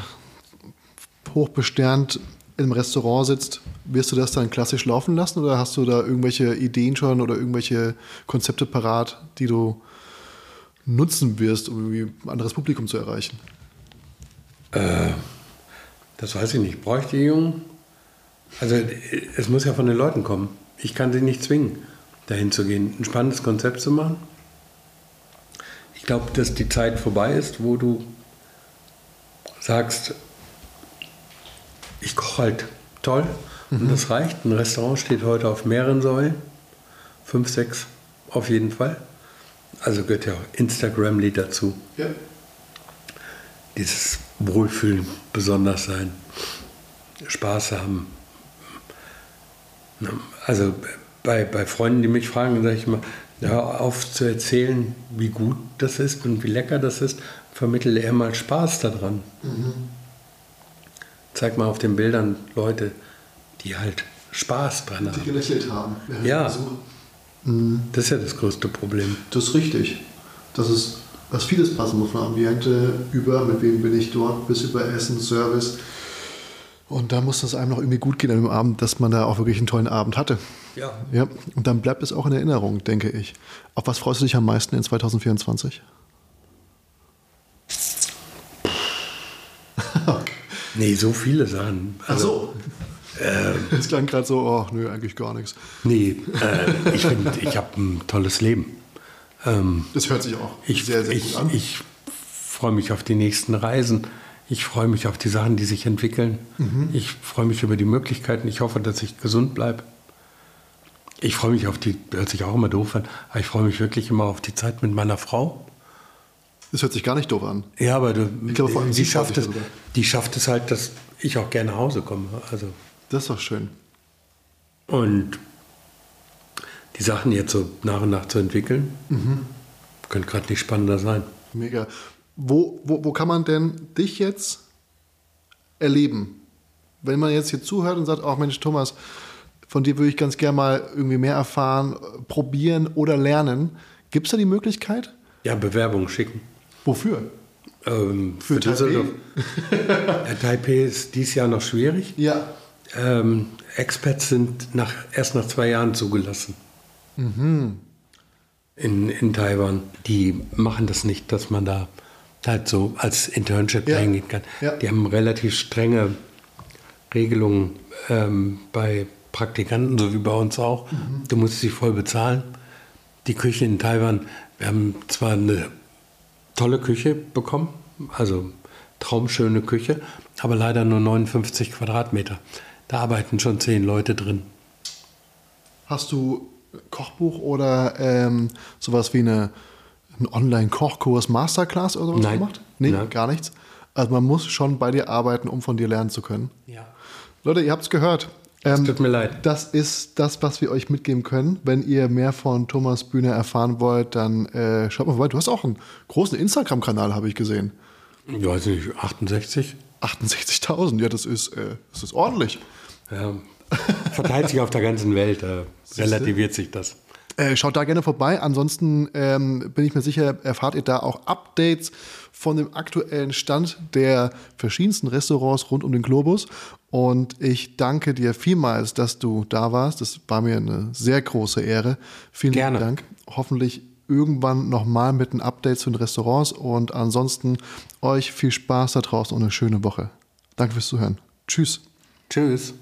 hochbesternt im Restaurant sitzt, wirst du das dann klassisch laufen lassen oder hast du da irgendwelche Ideen schon oder irgendwelche Konzepte parat, die du nutzen wirst, um irgendwie ein anderes Publikum zu erreichen? Das weiß ich nicht. Bräuchte die Jungen? Also es muss ja von den Leuten kommen. Ich kann sie nicht zwingen, dahin zu gehen, ein spannendes Konzept zu machen. Ich glaube, dass die Zeit vorbei ist, wo du sagst, ich koche halt toll und das reicht. Ein Restaurant steht heute auf mehreren Säulen, fünf, sechs auf jeden Fall. Also gehört ja auch Instagram-Lied dazu Ja. dieses Wohlfühlen, besonders sein, Spaß haben. Ne, Also bei, bei Freunden, die mich fragen, sage ich immer, hör auf zu erzählen, wie gut das ist und wie lecker das ist, vermittle eher mal Spaß daran. Zeig mal auf den Bildern Leute, die halt Spaß dran haben. gelächelt haben. Ja. Das ist ja das größte Problem. Das ist richtig. Das ist, was vieles passen muss von Ambiente über, mit wem bin ich dort, bis über Essen, Service. Und da muss das einem noch irgendwie gut gehen an dem Abend, dass man da auch wirklich einen tollen Abend hatte. Ja. Ja, und dann bleibt es auch in Erinnerung, denke ich. Auf was freust du dich am meisten in 2024? Nee, so viele Sachen. Also, Es klang gerade so, oh, nö, eigentlich gar nichts. Nee, äh, ich finde, ich habe ein tolles Leben. Ähm, Das hört sich auch ich sehr, sehr ich, gut an. ich freue mich auf die nächsten Reisen. Ich freue mich auf die Sachen, die sich entwickeln. Mhm. Ich freue mich über die Möglichkeiten. Ich hoffe, dass ich gesund bleibe. Ich freue mich auf die, hört sich auch immer doof an, aber ich freue mich wirklich immer auf die Zeit mit meiner Frau. das hört sich gar nicht doof an. Ja, aber du, Ich glaube, vor allem die, sie schafft es, die schafft es halt, dass ich auch gerne nach Hause komme. Also, Das ist doch schön. und die Sachen jetzt so nach und nach zu entwickeln, Mhm. könnte gerade nicht spannender sein. Mega. Wo, wo, wo kann man denn dich jetzt erleben? Wenn man jetzt hier zuhört und sagt, ach Mensch, Thomas, von dir würde ich ganz gerne mal irgendwie mehr erfahren, probieren oder lernen. Gibt es da die Möglichkeit? Ja, Bewerbung schicken. Wofür? Ähm, Für Taipei? Düsseldorf. Ja, Taipei ist dieses Jahr noch schwierig. Ja. Ähm, Expats sind nach, erst nach zwei Jahren zugelassen. Mhm. In, in Taiwan. Die machen das nicht, dass man da halt so als Internship Ja. reingehen kann. Ja. Die haben relativ strenge Regelungen ähm, bei Praktikanten, so wie bei uns auch. Mhm. Du musst sie voll bezahlen. Die Küche in Taiwan, wir haben zwar eine tolle Küche bekommen, also traumschöne Küche, aber leider nur 59 Quadratmeter. Da arbeiten schon zehn Leute drin. Hast du Kochbuch oder ähm, sowas wie eine, ein Online-Kochkurs, Masterclass oder sowas Nein. gemacht? Nee, Nein. gar nichts. Also man muss schon bei dir arbeiten, um von dir lernen zu können. Ja. Leute, ihr habt es gehört. Es Ähm, tut mir leid. Das ist das, was wir euch mitgeben können. Wenn ihr mehr von Thomas Bühne erfahren wollt, dann äh, schaut mal vorbei. Du hast auch einen großen Instagram-Kanal, habe ich gesehen. Ja, weiß nicht, 68? 68.000, ja, das ist, äh, das ist ordentlich. Ja. Verteilt sich auf der ganzen Welt, da relativiert sich das. Äh, schaut da gerne vorbei. Ansonsten ähm, bin ich mir sicher, erfahrt ihr da auch Updates von dem aktuellen Stand der verschiedensten Restaurants rund um den Globus. Und ich danke dir vielmals, dass du da warst. Das war mir eine sehr große Ehre. Vielen Gerne. Dank. Hoffentlich irgendwann nochmal mit den Updates zu den Restaurants. Und ansonsten euch viel Spaß da draußen und eine schöne Woche. Danke fürs Zuhören. Tschüss. Tschüss.